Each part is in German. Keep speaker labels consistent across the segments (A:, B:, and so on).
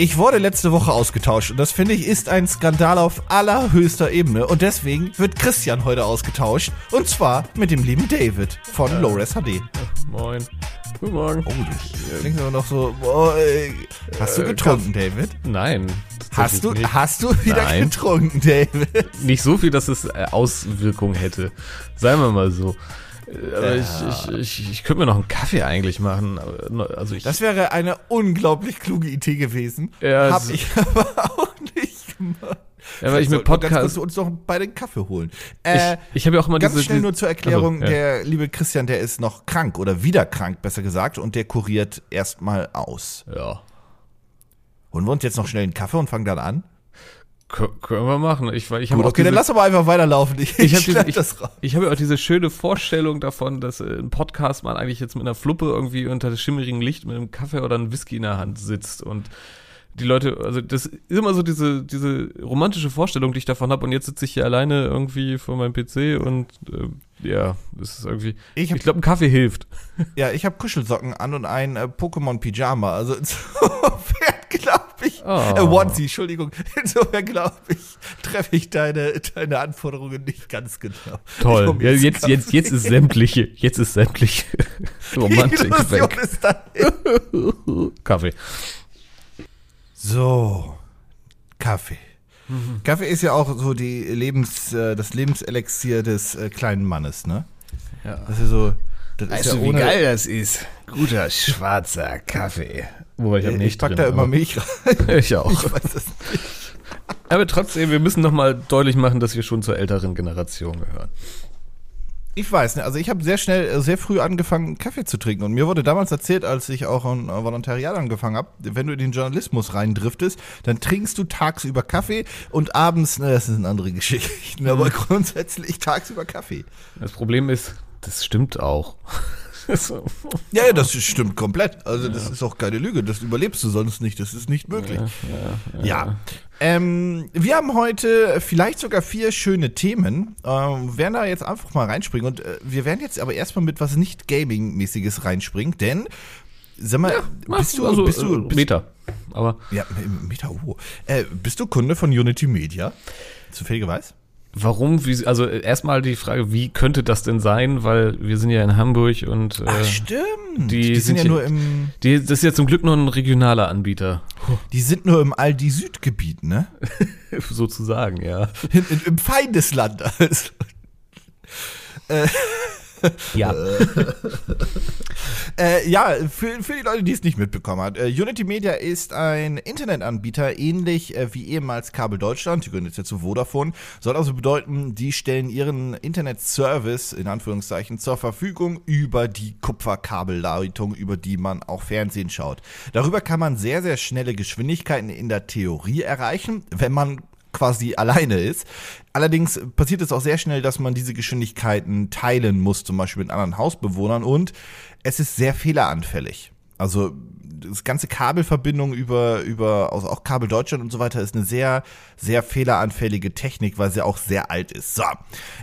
A: Ich wurde letzte Woche ausgetauscht und das finde ich ist ein Skandal auf allerhöchster Ebene und deswegen wird Christian heute ausgetauscht und zwar mit dem lieben David von äh, Lores HD.
B: Moin. Guten Morgen.
A: Oh, du klingst aber noch so. Oh, ey. Hast du äh, getrunken, äh, David?
B: Nein.
A: Hast du, hast du wieder Nein. getrunken, David?
B: Nicht so viel, dass es äh, Auswirkungen hätte. Seien wir mal so. Aber ja. ich, ich, ich, ich könnte mir noch einen Kaffee eigentlich machen. Also ich,
A: das wäre eine unglaublich kluge Idee gewesen. Ja, Hab ich aber auch nicht gemacht.
B: Ja, weil ich mir Podcast.
A: Kannst du uns noch bei den Kaffee holen.
B: Äh, ich ich habe ja auch immer
A: ganz
B: diese.
A: schnell nur zur Erklärung: also, ja. Der liebe Christian, der ist noch krank oder wieder krank, besser gesagt, und der kuriert erstmal aus.
B: Ja.
A: Holen wir uns jetzt noch schnell einen Kaffee und fangen dann an?
B: Können wir machen. Ich, ich
A: Gut, okay, diese, dann lass aber einfach weiterlaufen.
B: Ich, ich habe ich, ich hab ja auch diese schöne Vorstellung davon, dass äh, ein Podcast man eigentlich jetzt mit einer Fluppe irgendwie unter das schimmerigen Licht mit einem Kaffee oder einem Whisky in der Hand sitzt und die Leute, also das ist immer so diese, diese romantische Vorstellung, die ich davon habe und jetzt sitze ich hier alleine irgendwie vor meinem PC und äh, ja, das ist irgendwie, ich, ich glaube, ein Kaffee hilft.
A: Ja, ich habe Kuschelsocken an und ein äh, Pokémon-Pyjama, also insofern glaube ich, oh. äh, Onesie, Entschuldigung, insofern glaube ich, treffe ich deine, deine Anforderungen nicht ganz genau.
B: Toll, ja, jetzt, jetzt, jetzt ist sämtliche, jetzt ist sämtliche Romantik weg. Ist Kaffee.
A: So, Kaffee. Mhm. Kaffee ist ja auch so die Lebens, äh, das Lebenselixier des äh, kleinen Mannes, ne?
B: Ja.
A: Das ist so.
B: Das weißt ist ja du, wie geil das ist? Guter schwarzer Kaffee.
A: Wobei ich habe nicht. Ich pack drin, da immer Milch
B: rein. Ich auch. Ich weiß es nicht. Aber trotzdem, wir müssen nochmal deutlich machen, dass wir schon zur älteren Generation gehören.
A: Ich weiß, ne, also ich habe sehr schnell, äh, sehr früh angefangen, Kaffee zu trinken. Und mir wurde damals erzählt, als ich auch ein Volontariat angefangen habe, wenn du in den Journalismus reindriftest, dann trinkst du tagsüber Kaffee und abends, ne, das sind andere Geschichten, aber mhm. grundsätzlich tagsüber Kaffee.
B: Das Problem ist, das stimmt auch.
A: ja, ja, das stimmt komplett. Also das ist auch keine Lüge. Das überlebst du sonst nicht. Das ist nicht möglich. Ja. ja, ja. Ähm, wir haben heute vielleicht sogar vier schöne Themen. Ähm, werden da jetzt einfach mal reinspringen. Und äh, wir werden jetzt aber erstmal mit was nicht Gaming-mäßiges reinspringen, denn Sag mal, ja, bist, du,
B: also,
A: bist du
B: bist, Meta, aber
A: ja Meta, oh. äh, bist du Kunde von Unity Media? Zufälligerweise?
B: Warum? Wie, also erstmal die Frage, wie könnte das denn sein? Weil wir sind ja in Hamburg und
A: äh, Ach, stimmt.
B: Die, die sind, sind, ja nur im. Die, das ist ja zum Glück nur ein regionaler Anbieter.
A: Die sind nur im Aldi Südgebiet, ne?
B: Sozusagen, ja.
A: In, in, Im Feindesland. Also. äh,
B: ja.
A: äh, ja, für, für die Leute, die es nicht mitbekommen haben. Äh, Unity Media ist ein Internetanbieter, ähnlich äh, wie ehemals Kabel Deutschland. Die gehören jetzt ja zu Vodafone. Soll also bedeuten, die stellen ihren Internetservice, in Anführungszeichen, zur Verfügung über die Kupferkabelleitung, über die man auch Fernsehen schaut. Darüber kann man sehr, sehr schnelle Geschwindigkeiten in der Theorie erreichen, wenn man quasi alleine ist. Allerdings passiert es auch sehr schnell, dass man diese Geschwindigkeiten teilen muss, zum Beispiel mit anderen Hausbewohnern und es ist sehr fehleranfällig. Also das ganze Kabelverbindung über, über also auch Kabel Deutschland und so weiter ist eine sehr, sehr fehleranfällige Technik, weil sie auch sehr alt ist. So.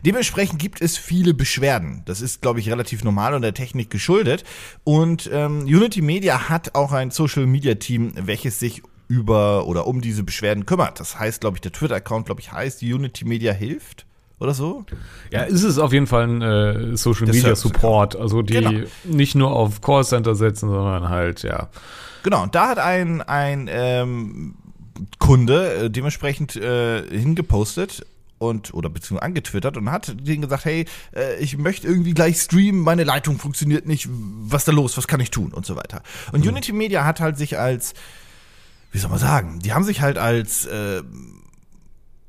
A: Dementsprechend gibt es viele Beschwerden. Das ist, glaube ich, relativ normal und der Technik geschuldet. Und ähm, Unity Media hat auch ein Social Media Team, welches sich über oder um diese Beschwerden kümmert. Das heißt, glaube ich, der Twitter-Account, glaube ich, heißt Unity Media hilft oder so.
B: Ja, ist es auf jeden Fall ein äh, Social Media Support, also die genau. nicht nur auf Callcenter setzen, sondern halt, ja.
A: Genau, und da hat ein, ein ähm, Kunde äh, dementsprechend äh, hingepostet und oder beziehungsweise angetwittert und hat denen gesagt, hey, äh, ich möchte irgendwie gleich streamen, meine Leitung funktioniert nicht, was ist da los, was kann ich tun und so weiter. Und mhm. Unity Media hat halt sich als wie soll man sagen, die haben sich halt als, äh,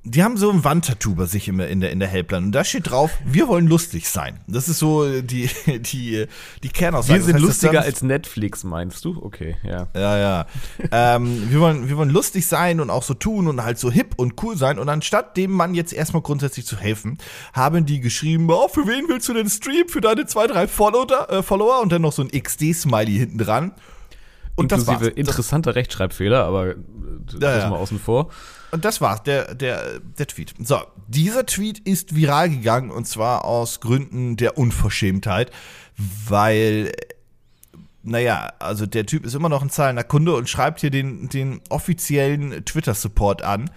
A: die haben so ein Wandtattoo bei sich immer in der, in der Helpline. Und da steht drauf, wir wollen lustig sein. Das ist so die, die, die Kernaussage.
B: Wir sind das heißt, lustiger als Netflix, meinst du? Okay, ja.
A: Ja, ja. ähm, wir, wollen, wir wollen lustig sein und auch so tun und halt so hip und cool sein. Und anstatt dem Mann jetzt erstmal grundsätzlich zu helfen, haben die geschrieben, oh, für wen willst du denn streamen? Für deine zwei, drei Follower? Äh, Follower? Und dann noch so ein XD-Smiley hinten dran.
B: Und Inklusive interessanter Rechtschreibfehler, aber das ja, ja. mal außen vor.
A: Und das war's, der, der, der Tweet. So, dieser Tweet ist viral gegangen und zwar aus Gründen der Unverschämtheit, weil naja, also der Typ ist immer noch ein zahlender Kunde und schreibt hier den, den offiziellen Twitter-Support an.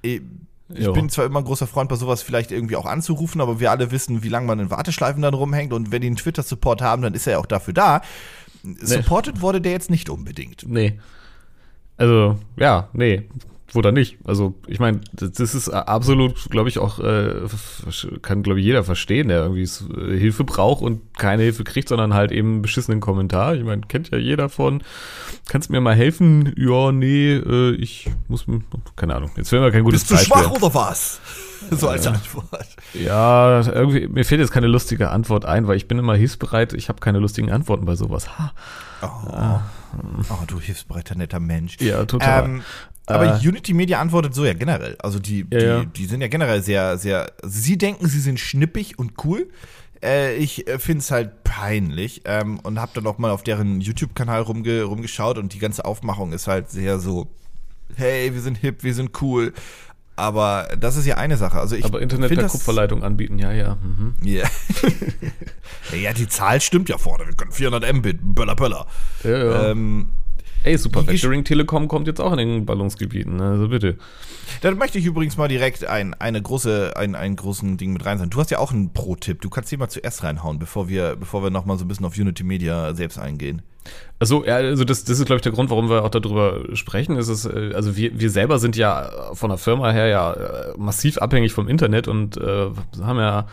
A: Ich jo. bin zwar immer ein großer Freund, bei sowas vielleicht irgendwie auch anzurufen, aber wir alle wissen, wie lange man in Warteschleifen dann rumhängt und wenn die einen Twitter-Support haben, dann ist er ja auch dafür da. Supported wurde der jetzt nicht unbedingt.
B: Nee. Also, ja, nee oder nicht. Also ich meine, das ist absolut, glaube ich, auch, äh, kann, glaube ich, jeder verstehen, der irgendwie äh, Hilfe braucht und keine Hilfe kriegt, sondern halt eben einen beschissenen Kommentar. Ich meine, kennt ja jeder von, kannst du mir mal helfen? Ja, nee, äh, ich muss, keine Ahnung, jetzt wäre mir kein gutes
A: Bist du schwach oder was? so als Antwort.
B: Ja, irgendwie, mir fehlt jetzt keine lustige Antwort ein, weil ich bin immer hilfsbereit, ich habe keine lustigen Antworten bei sowas. Ha.
A: Oh. Ah. Oh, du hilfsbereiter, netter Mensch.
B: Ja, total. Ähm,
A: aber äh, Unity Media antwortet so ja generell. Also die, ja, die, ja. die sind ja generell sehr, sehr. Sie denken, sie sind schnippig und cool. Äh, ich äh, finde es halt peinlich ähm, und habe dann auch mal auf deren YouTube-Kanal rumge rumgeschaut und die ganze Aufmachung ist halt sehr so. Hey, wir sind hip, wir sind cool. Aber das ist ja eine Sache. Also ich
B: Aber Internet per Kupferleitung anbieten, ja, ja. Mhm.
A: Yeah. ja, die Zahl stimmt ja vorne. Wir können 400 Mbit, Böller, Böller.
B: Ja, ja. Ähm, Ey, Super Vectoring Telekom kommt jetzt auch in den Ballungsgebieten, also bitte.
A: Dann möchte ich übrigens mal direkt ein, eine große, ein, einen großen Ding mit rein sein. Du hast ja auch einen Pro-Tipp. Du kannst den mal zuerst reinhauen, bevor wir, bevor wir nochmal so ein bisschen auf Unity Media selbst eingehen.
B: Also, ja, also das, das ist, glaube ich, der Grund, warum wir auch darüber sprechen. Ist es, äh, also wir, wir selber sind ja von der Firma her ja äh, massiv abhängig vom Internet und äh, haben ja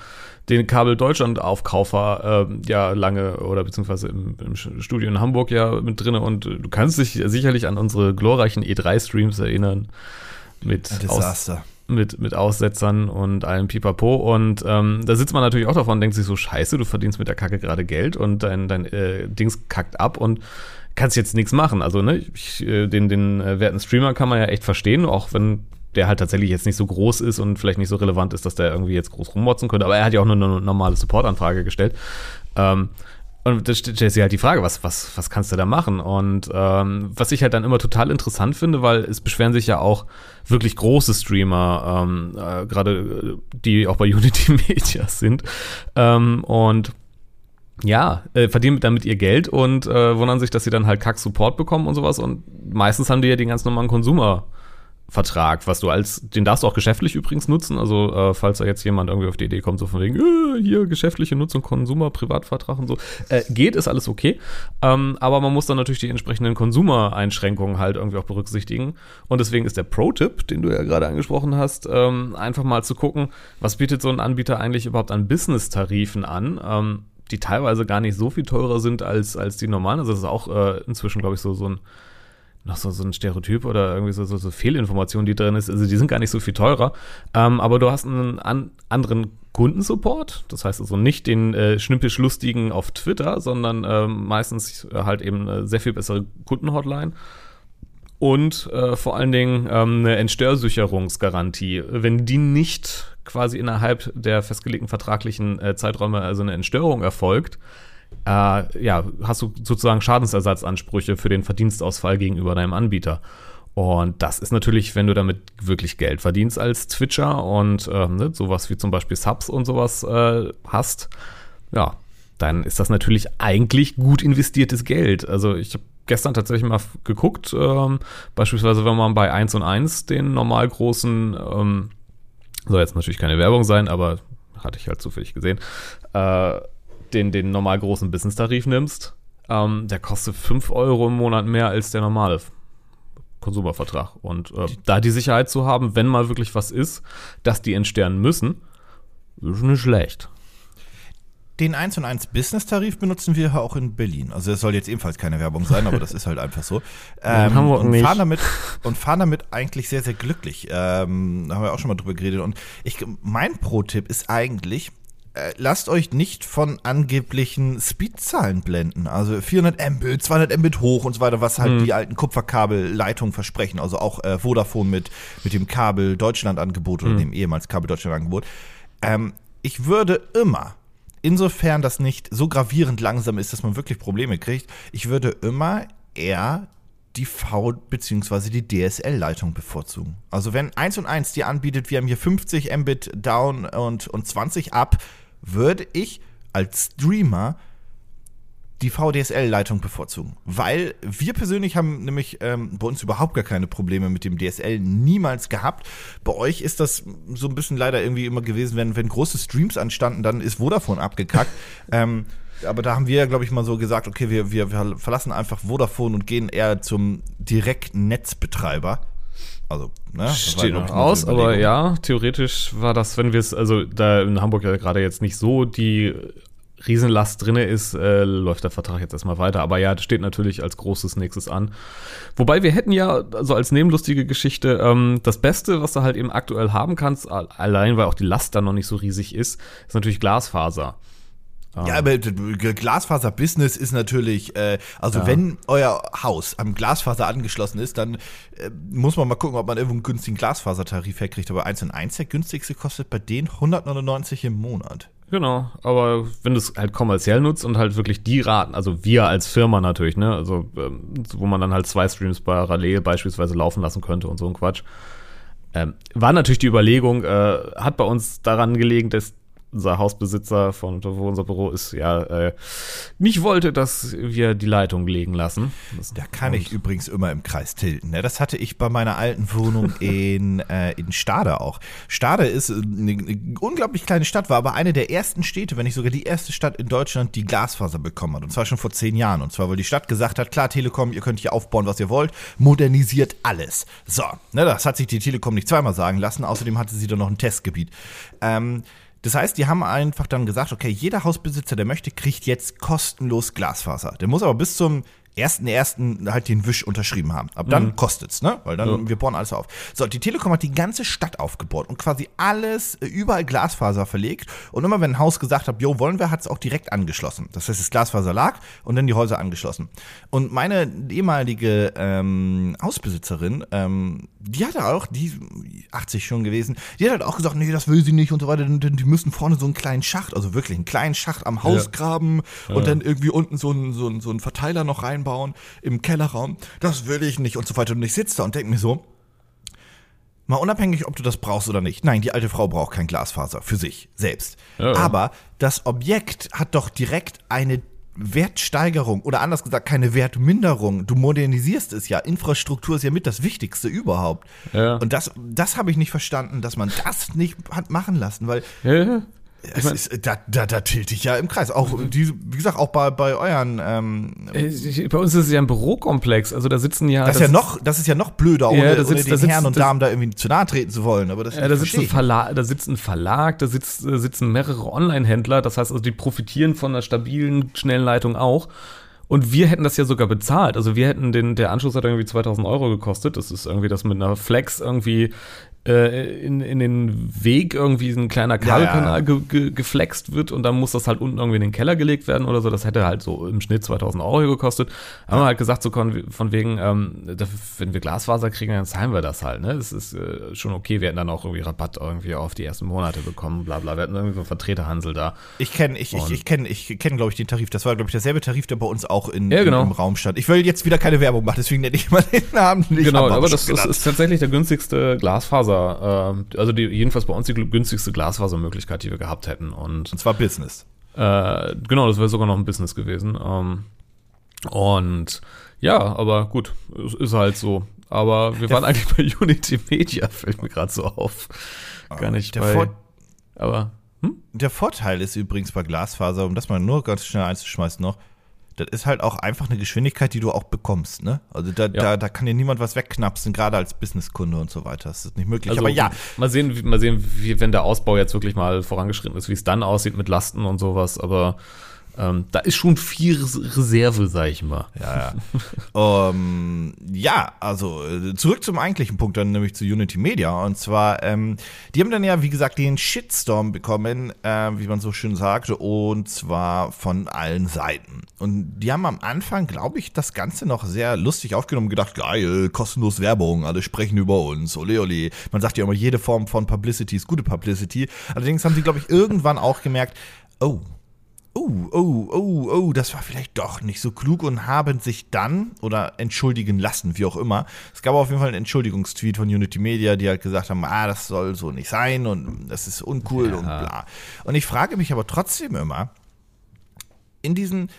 B: den Kabel Deutschland Aufkaufer äh, ja lange oder beziehungsweise im, im, Studio in Hamburg ja mit drin und du kannst dich sicherlich an unsere glorreichen E3-Streams erinnern mit
A: Desaster. Aus,
B: mit, mit Aussetzern und allem Pipapo. Und ähm, da sitzt man natürlich auch davon und denkt sich so, scheiße, du verdienst mit der Kacke gerade Geld und dein, dein äh, Dings kackt ab und kannst jetzt nichts machen. Also, ne, ich, äh, den, den äh, werten Streamer kann man ja echt verstehen, auch wenn der halt tatsächlich jetzt nicht so groß ist und vielleicht nicht so relevant ist, dass der irgendwie jetzt groß rummotzen könnte. Aber er hat ja auch nur eine normale Support-Anfrage gestellt. Ähm, und da stellt sich halt die Frage, was, was, was kannst du da machen? Und ähm, was ich halt dann immer total interessant finde, weil es beschweren sich ja auch wirklich große Streamer, ähm, äh, gerade äh, die auch bei Unity Media sind. Ähm, und ja, äh, verdienen damit ihr Geld und äh, wundern sich, dass sie dann halt Kack-Support bekommen und sowas. Und meistens haben die ja den ganz normalen Konsumer. Vertrag, was du als, den darfst du auch geschäftlich übrigens nutzen. Also, äh, falls da jetzt jemand irgendwie auf die Idee kommt, so von wegen, äh, hier geschäftliche Nutzung, Konsumer, Privatvertrag und so, äh, geht, ist alles okay. Ähm, aber man muss dann natürlich die entsprechenden Konsumereinschränkungen halt irgendwie auch berücksichtigen. Und deswegen ist der Pro-Tipp, den du ja gerade angesprochen hast, ähm, einfach mal zu gucken, was bietet so ein Anbieter eigentlich überhaupt an Business-Tarifen an. Ähm, die teilweise gar nicht so viel teurer sind als, als die normalen. Also das ist auch äh, inzwischen, glaube ich, so, so ein noch so, so ein Stereotyp oder irgendwie so, so, so Fehlinformation, die drin ist. Also die sind gar nicht so viel teurer. Ähm, aber du hast einen an, anderen Kundensupport. Das heißt also nicht den äh, schnippisch-lustigen auf Twitter, sondern äh, meistens halt eben eine sehr viel bessere Kundenhotline. Und äh, vor allen Dingen ähm, eine Entstörsicherungsgarantie. Wenn die nicht quasi innerhalb der festgelegten vertraglichen äh, Zeiträume also eine Entstörung erfolgt, äh, ja, hast du sozusagen Schadensersatzansprüche für den Verdienstausfall gegenüber deinem Anbieter. Und das ist natürlich, wenn du damit wirklich Geld verdienst als Twitcher und äh, ne, sowas wie zum Beispiel Subs und sowas äh, hast, ja, dann ist das natürlich eigentlich gut investiertes Geld. Also ich habe gestern tatsächlich mal geguckt, ähm, beispielsweise wenn man bei 1 und 1 den normal großen, ähm, soll jetzt natürlich keine Werbung sein, aber hatte ich halt zufällig gesehen, äh, den, den normal großen Business-Tarif nimmst, ähm, der kostet 5 Euro im Monat mehr als der normale Konsumervertrag. Und äh, da die Sicherheit zu haben, wenn mal wirklich was ist, dass die entsternen müssen, ist nicht schlecht.
A: Den 1 und 1 Business-Tarif benutzen wir auch in Berlin. Also es soll jetzt ebenfalls keine Werbung sein, aber das ist halt einfach so.
B: Ähm, Hamburg
A: und,
B: nicht.
A: Fahren damit, und fahren damit eigentlich sehr, sehr glücklich. Ähm, da haben wir auch schon mal drüber geredet. Und ich, mein Pro-Tipp ist eigentlich, lasst euch nicht von angeblichen Speedzahlen blenden. Also 400 Mbit, 200 Mbit hoch und so weiter, was halt mhm. die alten Kupferkabelleitungen versprechen. Also auch äh, Vodafone mit, mit dem Kabel Deutschland-Angebot oder mhm. dem ehemals Kabel Deutschland-Angebot. Ähm, ich würde immer, insofern das nicht so gravierend langsam ist, dass man wirklich Probleme kriegt, ich würde immer eher die V- bzw. die DSL-Leitung bevorzugen. Also wenn 1 und 1 dir anbietet, wir haben hier 50 Mbit down und, und 20 up, würde ich als Streamer die VDSL-Leitung bevorzugen. Weil wir persönlich haben nämlich ähm, bei uns überhaupt gar keine Probleme mit dem DSL niemals gehabt. Bei euch ist das so ein bisschen leider irgendwie immer gewesen, wenn, wenn große Streams anstanden, dann ist Vodafone abgekackt. ähm, aber da haben wir, glaube ich, mal so gesagt, okay, wir, wir, wir verlassen einfach Vodafone und gehen eher zum direkten Netzbetreiber.
B: Also, ne? Steht noch aus, aber ja, theoretisch war das, wenn wir es, also da in Hamburg ja gerade jetzt nicht so die Riesenlast drin ist, äh, läuft der Vertrag jetzt erstmal weiter. Aber ja, das steht natürlich als großes nächstes an. Wobei wir hätten ja, also als nebenlustige Geschichte, ähm, das Beste, was du halt eben aktuell haben kannst, allein weil auch die Last dann noch nicht so riesig ist, ist natürlich Glasfaser.
A: Ja, aber Glasfaser-Business ist natürlich, äh, also ja. wenn euer Haus am Glasfaser angeschlossen ist, dann äh, muss man mal gucken, ob man irgendwo einen günstigen Glasfasertarif herkriegt. Aber 1 und 1, der günstigste kostet bei denen 199 im Monat.
B: Genau, aber wenn du es halt kommerziell nutzt und halt wirklich die Raten, also wir als Firma natürlich, ne, also ähm, wo man dann halt zwei Streams parallel beispielsweise laufen lassen könnte und so ein Quatsch, ähm, war natürlich die Überlegung, äh, hat bei uns daran gelegen, dass unser Hausbesitzer, von wo unser Büro ist, ja äh, nicht wollte, dass wir die Leitung legen lassen.
A: Das da kann ich übrigens immer im Kreis tilten. Ne? Das hatte ich bei meiner alten Wohnung in, äh, in Stade auch. Stade ist eine, eine, unglaublich kleine Stadt, war aber eine der ersten Städte, wenn nicht sogar die erste Stadt in Deutschland, die Glasfaser bekommen hat. Und zwar schon vor zehn Jahren. Und zwar, weil die Stadt gesagt hat, klar, Telekom, ihr könnt hier aufbauen, was ihr wollt, modernisiert alles. So, ne, das hat sich die Telekom nicht zweimal sagen lassen. Außerdem hatte sie da noch ein Testgebiet. Ähm, das heißt, die haben einfach dann gesagt, okay, jeder Hausbesitzer, der möchte, kriegt jetzt kostenlos Glasfaser. Der muss aber bis zum ersten ersten halt den Wisch unterschrieben haben. Ab dann mhm. kostet's, ne? Weil dann ja. wir bohren alles auf. So, die Telekom hat die ganze Stadt aufgebohrt und quasi alles äh, überall Glasfaser verlegt und immer wenn ein Haus gesagt hat, jo, wollen wir, hat es auch direkt angeschlossen. Das heißt, das Glasfaser lag und dann die Häuser angeschlossen. Und meine ehemalige ähm, Hausbesitzerin, ähm, die hatte auch, die 80 schon gewesen, die hat halt auch gesagt, nee, das will sie nicht und so weiter, denn, die müssen vorne so einen kleinen Schacht, also wirklich einen kleinen Schacht am Haus ja. graben und ja. dann irgendwie unten so einen, so, einen, so einen Verteiler noch rein einbauen im Kellerraum. Das will ich nicht und so weiter. Und ich sitze da und denke mir so, mal unabhängig, ob du das brauchst oder nicht. Nein, die alte Frau braucht kein Glasfaser für sich selbst. Ja. Aber das Objekt hat doch direkt eine Wertsteigerung oder anders gesagt keine Wertminderung. Du modernisierst es ja. Infrastruktur ist ja mit das Wichtigste überhaupt. Ja. Und das, das habe ich nicht verstanden, dass man das nicht hat machen lassen, weil ja. Ich mein, ist, da, da, da tilte ich ja im Kreis. Auch, die, wie gesagt, auch bei, bei euren. Ähm,
B: äh, bei uns ist es ja ein Bürokomplex. Also da sitzen ja.
A: Das, ist ja noch, das ist ja noch blöder, ohne, ja, da sitzt, ohne den Herren und Damen da irgendwie zu nahe treten zu wollen. Aber das
B: ja, da, sitzt ein Verlag, da sitzt ein Verlag, da sitzt, äh, sitzen mehrere Online-Händler. Das heißt also, die profitieren von einer stabilen, schnellen Leitung auch. Und wir hätten das ja sogar bezahlt. Also wir hätten den, der Anschluss hat irgendwie 2000 Euro gekostet. Das ist irgendwie das mit einer Flex irgendwie in, in den Weg irgendwie ein kleiner Kabelkanal ja, ja. ge, ge, geflext wird und dann muss das halt unten irgendwie in den Keller gelegt werden oder so. Das hätte halt so im Schnitt 2000 Euro gekostet. Haben wir halt gesagt, so von wegen, ähm, wenn wir Glasfaser kriegen, dann zahlen wir das halt. Ne? Das ist äh, schon okay. Wir hätten dann auch irgendwie Rabatt irgendwie auf die ersten Monate bekommen, bla bla. Wir hatten irgendwie so einen Vertreterhansel da.
A: Ich kenne, ich, ich, ich kenne, ich kenne, glaube ich, den Tarif. Das war, glaube ich, derselbe Tarif, der bei uns auch in, ja, genau. im Raum stand. Ich will jetzt wieder keine Werbung machen, deswegen nenne ich mal den Namen.
B: nicht. genau, aber das, das ist tatsächlich der günstigste Glasfaser Glasfaser, äh, also die, jedenfalls bei uns die günstigste Glasfasermöglichkeit, die wir gehabt hätten. Und,
A: und zwar Business.
B: Äh, genau, das wäre sogar noch ein Business gewesen. Ähm, und ja, aber gut, ist, ist halt so. Aber wir waren eigentlich bei Unity Media, fällt mir gerade so auf. Gar ah, nicht
A: der bei. Vor aber hm? der Vorteil ist übrigens bei Glasfaser, um das mal nur ganz schnell einzuschmeißen noch, das ist halt auch einfach eine Geschwindigkeit, die du auch bekommst, ne? Also da, ja. da, da kann dir niemand was wegknapsen, gerade als Businesskunde und so weiter. Das ist nicht möglich.
B: Also,
A: Aber ja.
B: Mal sehen, mal sehen, wie, wenn der Ausbau jetzt wirklich mal vorangeschritten ist, wie es dann aussieht mit Lasten und sowas. Aber ähm, da ist schon viel Reserve, sag ich mal.
A: Ja, ja. um, ja, also äh, zurück zum eigentlichen Punkt, dann nämlich zu Unity Media. Und zwar, ähm, die haben dann ja, wie gesagt, den Shitstorm bekommen, äh, wie man so schön sagte, und zwar von allen Seiten. Und die haben am Anfang, glaube ich, das Ganze noch sehr lustig aufgenommen, gedacht, geil, kostenlos Werbung, alle sprechen über uns, ole ole. Man sagt ja immer, jede Form von Publicity ist gute Publicity. Allerdings haben sie, glaube ich, irgendwann auch gemerkt, oh, oh, oh, oh, oh, das war vielleicht doch nicht so klug und haben sich dann oder entschuldigen lassen, wie auch immer. Es gab auf jeden Fall einen Entschuldigungstweet von Unity Media, die halt gesagt haben, ah, das soll so nicht sein und das ist uncool ja. und bla. Und ich frage mich aber trotzdem immer, in diesen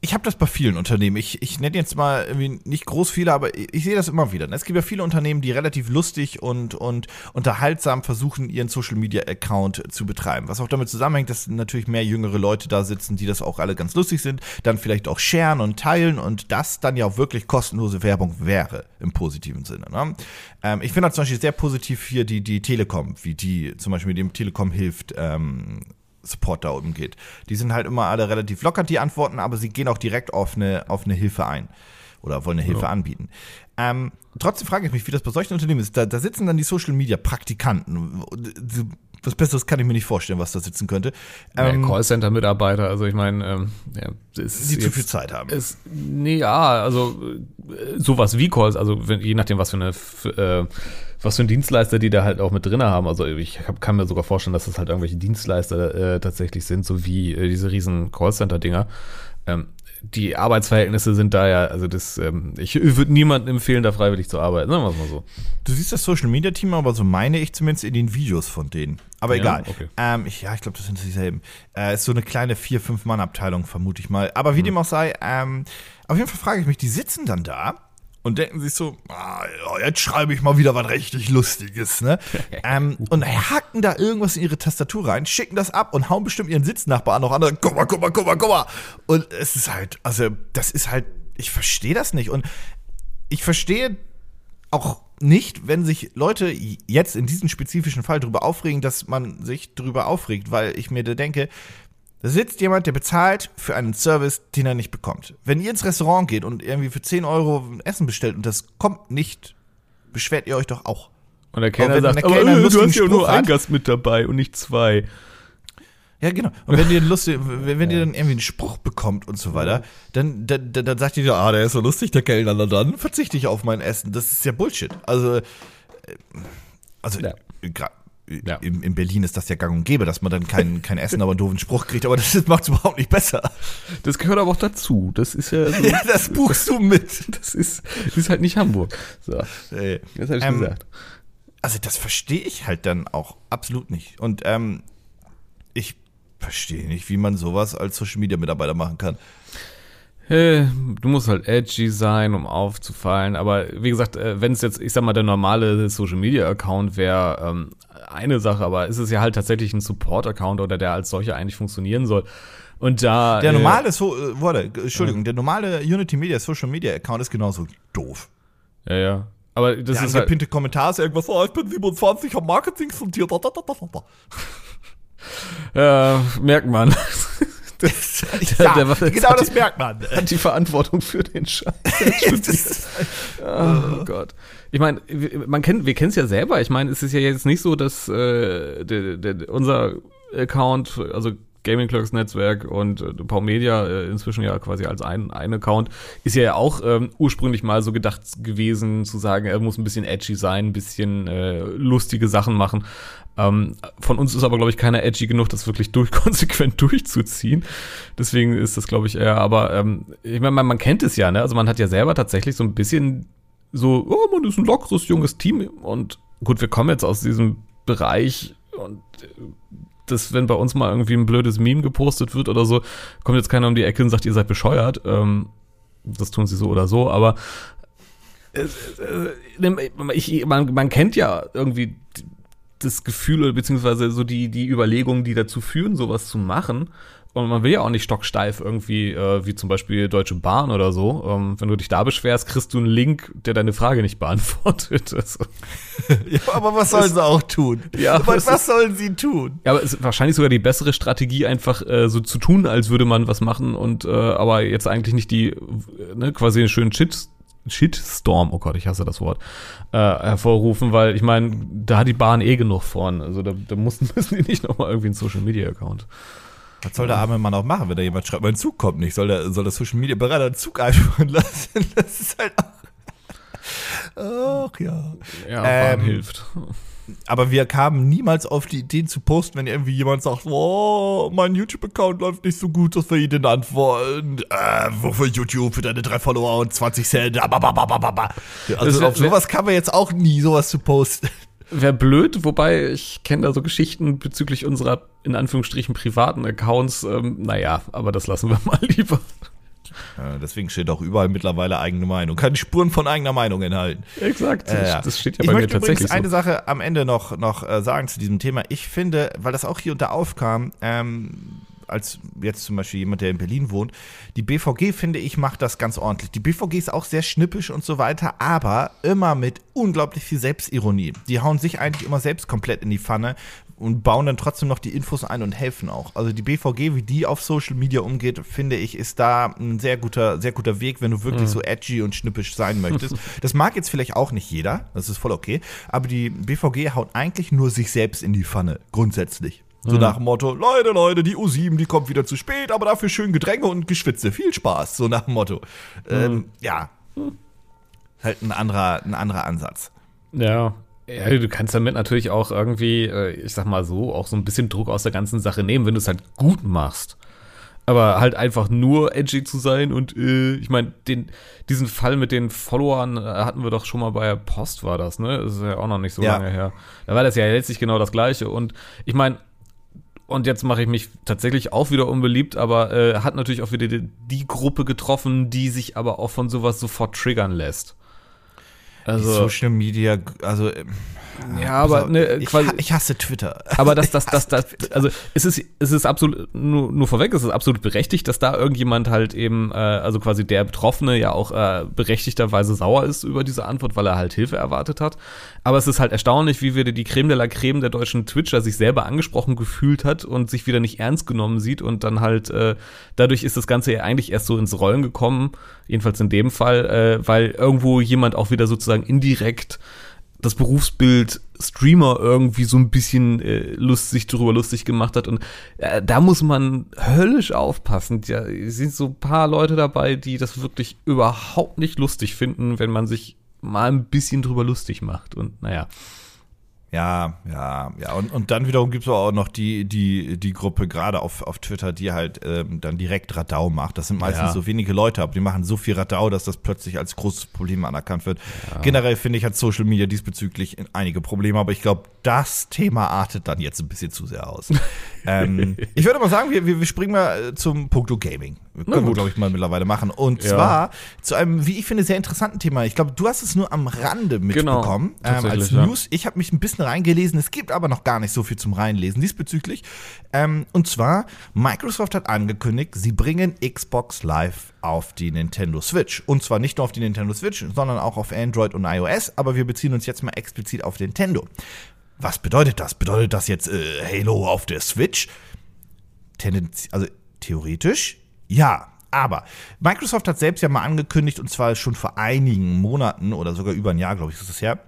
A: ich habe das bei vielen Unternehmen. Ich, ich nenne jetzt mal irgendwie nicht groß viele, aber ich, ich sehe das immer wieder. Es gibt ja viele Unternehmen, die relativ lustig und, und unterhaltsam versuchen, ihren Social Media Account zu betreiben. Was auch damit zusammenhängt, dass natürlich mehr jüngere Leute da sitzen, die das auch alle ganz lustig sind, dann vielleicht auch sharen und teilen und das dann ja auch wirklich kostenlose Werbung wäre, im positiven Sinne. Ne? Ähm, ich finde zum Beispiel sehr positiv hier die, die Telekom, wie die zum Beispiel dem Telekom hilft, ähm, Support da umgeht. Die sind halt immer alle relativ locker, die Antworten, aber sie gehen auch direkt auf eine, auf eine Hilfe ein oder wollen eine Hilfe ja. anbieten. Ähm, trotzdem frage ich mich, wie das bei solchen Unternehmen ist. Da, da sitzen dann die Social Media Praktikanten. Was Besseres kann ich mir nicht vorstellen, was da sitzen könnte.
B: Ähm, ja, Callcenter-Mitarbeiter, also ich meine, ähm, ja,
A: die zu viel Zeit haben.
B: Ist, nee, ja, also äh, sowas wie Calls, also wenn, je nachdem, was für eine äh, was für ein Dienstleister die da halt auch mit drin haben. Also ich hab, kann mir sogar vorstellen, dass das halt irgendwelche Dienstleister äh, tatsächlich sind, so wie äh, diese riesen Callcenter-Dinger. Ähm, die Arbeitsverhältnisse sind da ja, also das, ähm, ich würde niemandem empfehlen, da freiwillig zu arbeiten, sagen wir es mal so.
A: Du siehst das Social Media Team, aber so meine ich zumindest in den Videos von denen. Aber ja, egal. Okay. Ähm, ich, ja, ich glaube, das sind dieselben. Äh, ist so eine kleine vier, fünf Mann Abteilung, vermute ich mal. Aber wie hm. dem auch sei, ähm, auf jeden Fall frage ich mich, die sitzen dann da und denken sich so, ah, jetzt schreibe ich mal wieder was richtig Lustiges, ne? ähm, und hacken da irgendwas in ihre Tastatur rein, schicken das ab und hauen bestimmt ihren Sitznachbarn noch an. Guck mal, guck mal, guck mal, guck mal. Und es ist halt, also, das ist halt, ich verstehe das nicht. Und ich verstehe auch nicht, wenn sich Leute jetzt in diesem spezifischen Fall darüber aufregen, dass man sich darüber aufregt, weil ich mir da denke, da sitzt jemand, der bezahlt für einen Service, den er nicht bekommt. Wenn ihr ins Restaurant geht und irgendwie für 10 Euro Essen bestellt und das kommt nicht, beschwert ihr euch doch auch.
B: Und der Kellner sagt, der Kellner aber äh, du hast ja nur einen Gast mit dabei und nicht zwei.
A: Ja, genau. Und wenn ihr, lustig, wenn, wenn ihr dann irgendwie einen Spruch bekommt und so weiter, dann, dann, dann, dann sagt ihr, ah, der ist so lustig, der Kellner, dann verzichte ich auf mein Essen. Das ist ja Bullshit. Also, äh, also, ja. Ja. in, in, Berlin ist das ja gang und gäbe, dass man dann kein, kein Essen, aber einen doofen Spruch kriegt, aber das macht es überhaupt nicht besser.
B: Das gehört aber auch dazu. Das ist ja.
A: So, ja, das buchst du mit.
B: Das ist, das ist halt nicht Hamburg. So. Hey. Das habe ich ähm, gesagt.
A: Also, das verstehe ich halt dann auch absolut nicht. Und ähm, ich verstehe nicht, wie man sowas als Social Media Mitarbeiter machen kann
B: du musst halt edgy sein, um aufzufallen. Aber wie gesagt, äh, wenn es jetzt, ich sag mal, der normale Social Media Account wäre, ähm, eine Sache, aber ist es ja halt tatsächlich ein Support-Account oder der als solcher eigentlich funktionieren soll. Und da.
A: Der äh, normale, so, äh, warte, Entschuldigung, der normale Unity Media Social Media Account ist genauso doof.
B: Ja, ja. Aber das
A: der
B: ist
A: halt. Pinte Kommentar ist irgendwas, oh, ich bin 27, hab Marketing fundiert.
B: Ja, merkt man.
A: Das, ja, der, der, genau das
B: die,
A: merkt man.
B: Hat die Verantwortung für den Scheiß. oh Gott. Ich meine, man kennt, wir kennen es ja selber. Ich meine, es ist ja jetzt nicht so, dass äh, der, unser Account, also Gaming Clerks Netzwerk und äh, Pau Media äh, inzwischen ja quasi als ein, ein Account, ist ja auch ähm, ursprünglich mal so gedacht gewesen, zu sagen, er muss ein bisschen edgy sein, ein bisschen äh, lustige Sachen machen. Ähm, von uns ist aber, glaube ich, keiner edgy genug, das wirklich durch, konsequent durchzuziehen. Deswegen ist das, glaube ich, eher, aber ähm, ich meine, man, man kennt es ja, ne? Also man hat ja selber tatsächlich so ein bisschen so, oh, man ist ein lockeres, junges Team und gut, wir kommen jetzt aus diesem Bereich und äh, dass wenn bei uns mal irgendwie ein blödes Meme gepostet wird oder so, kommt jetzt keiner um die Ecke und sagt, ihr seid bescheuert. Ähm, das tun sie so oder so, aber äh, äh, ich, man, man kennt ja irgendwie das Gefühl beziehungsweise so die, die Überlegungen, die dazu führen, sowas zu machen. Und man will ja auch nicht stocksteif irgendwie, äh, wie zum Beispiel Deutsche Bahn oder so. Ähm, wenn du dich da beschwerst, kriegst du einen Link, der deine Frage nicht beantwortet. Also,
A: ja, aber was sollen sie auch tun? Ja, was, was sollen sie tun?
B: Ja, aber es ist wahrscheinlich sogar die bessere Strategie, einfach äh, so zu tun, als würde man was machen und äh, aber jetzt eigentlich nicht die, ne, quasi einen schönen Shit Shitstorm, oh Gott, ich hasse das Wort, äh, hervorrufen, weil ich meine, da hat die Bahn eh genug vorn. Also da, da mussten, müssen die nicht nochmal irgendwie einen Social Media Account.
A: Was soll der arme Mann auch machen, wenn da jemand schreibt, mein Zug kommt nicht? Soll der, soll der Social Media Berater einen Zug einführen lassen? Das ist halt auch. Ach ja.
B: Ja, ähm, hilft.
A: Aber wir kamen niemals auf die Idee zu posten, wenn irgendwie jemand sagt, oh, mein YouTube-Account läuft nicht so gut, dass wir ihn antworten. Äh, wofür YouTube für deine drei Follower und 20 Cent? Also auf sowas kann man jetzt auch nie, sowas zu posten.
B: Wäre blöd, wobei ich kenne da so Geschichten bezüglich unserer, in Anführungsstrichen, privaten Accounts. Ähm, naja, aber das lassen wir mal lieber.
A: Äh, deswegen steht auch überall mittlerweile eigene Meinung. Keine Spuren von eigener Meinung enthalten.
B: Exakt.
A: Äh.
B: Das steht ja
A: ich
B: bei mir
A: möchte
B: tatsächlich
A: übrigens eine
B: so.
A: Sache am Ende noch, noch äh, sagen zu diesem Thema. Ich finde, weil das auch hier und da aufkam, ähm, als jetzt zum Beispiel jemand, der in Berlin wohnt, die BVG, finde ich, macht das ganz ordentlich. Die BVG ist auch sehr schnippisch und so weiter, aber immer mit unglaublich viel Selbstironie. Die hauen sich eigentlich immer selbst komplett in die Pfanne und bauen dann trotzdem noch die Infos ein und helfen auch. Also die BVG, wie die auf Social Media umgeht, finde ich, ist da ein sehr guter, sehr guter Weg, wenn du wirklich so edgy und schnippisch sein möchtest. Das mag jetzt vielleicht auch nicht jeder, das ist voll okay, aber die BVG haut eigentlich nur sich selbst in die Pfanne, grundsätzlich. So nach dem Motto, Leute, Leute, die U7, die kommt wieder zu spät, aber dafür schön Gedränge und Geschwitze. Viel Spaß, so nach dem Motto. Ähm, ja. Halt ein anderer, ein anderer Ansatz.
B: Ja. Ja, du kannst damit natürlich auch irgendwie, äh, ich sag mal so, auch so ein bisschen Druck aus der ganzen Sache nehmen, wenn du es halt gut machst. Aber halt einfach nur edgy zu sein und äh, ich meine, den diesen Fall mit den Followern äh, hatten wir doch schon mal bei der Post, war das, ne? Das ist ja auch noch nicht so
A: Ja.
B: lange her. Da war das ja letztlich genau das Gleiche. Und ich meine, und jetzt mache ich mich tatsächlich auch wieder unbeliebt, aber äh, hat natürlich auch wieder die, die Gruppe getroffen, die sich aber auch von sowas sofort triggern lässt.
A: Die
B: Also,
A: Social Media, also. ähm,
B: ja, aber ne,
A: ich,
B: quasi,
A: ha- ich hasse Twitter.
B: aber das, das, das, das, also es ist, es ist absolut, nur, nur vorweg, es ist absolut berechtigt, dass da irgendjemand halt eben, äh, also quasi der Betroffene ja auch äh, berechtigterweise sauer ist über diese Antwort, weil er halt Hilfe erwartet hat. Aber es ist halt erstaunlich, wie wieder die Creme de la Creme der deutschen Twitcher sich selber angesprochen gefühlt hat und sich wieder nicht ernst genommen sieht und dann halt, äh, dadurch ist das Ganze ja eigentlich erst so ins Rollen gekommen, jedenfalls in dem Fall, äh, weil irgendwo jemand auch wieder sozusagen indirekt das Berufsbild Streamer irgendwie so ein bisschen äh, lustig darüber lustig gemacht hat und äh, da muss man höllisch aufpassen. Ja, sind so ein paar Leute dabei, die das wirklich überhaupt nicht lustig finden, wenn man sich mal ein bisschen drüber lustig macht und naja.
A: Ja, ja, ja. Und, und dann wiederum gibt es auch noch die, die, die Gruppe gerade auf, auf Twitter, die halt ähm, dann direkt Radau macht. Das sind meistens
B: Ja.
A: so wenige Leute, aber die machen so viel Radau, dass das plötzlich als großes Problem anerkannt wird. Generell finde ich, hat Social Media diesbezüglich einige Probleme, aber ich glaube, das Thema artet dann jetzt ein bisschen zu sehr aus. ähm, ich würde mal sagen, wir, wir, springen mal äh, zum Punkto Gaming. Können wir, glaube ich, mal mittlerweile machen. Und
B: Ja.
A: zwar zu einem, wie ich finde, sehr interessanten Thema. Ich glaube, du hast es nur am Rande mitbekommen. ähm, als
B: ja.
A: News. Ich habe mich ein bisschen reingelesen. Es gibt aber noch gar nicht so viel zum Reinlesen diesbezüglich. Ähm, und zwar, Microsoft hat angekündigt, sie bringen Xbox Live auf die Nintendo Switch. Und zwar nicht nur auf die Nintendo Switch, sondern auch auf Android und iOS. Aber wir beziehen uns jetzt mal explizit auf Nintendo. Was bedeutet das? Bedeutet das jetzt äh, Halo auf der Switch? Tendenz, also theoretisch ja. Aber Microsoft hat selbst ja mal angekündigt, und zwar schon vor einigen Monaten oder sogar über ein Jahr, glaube ich, ist es her,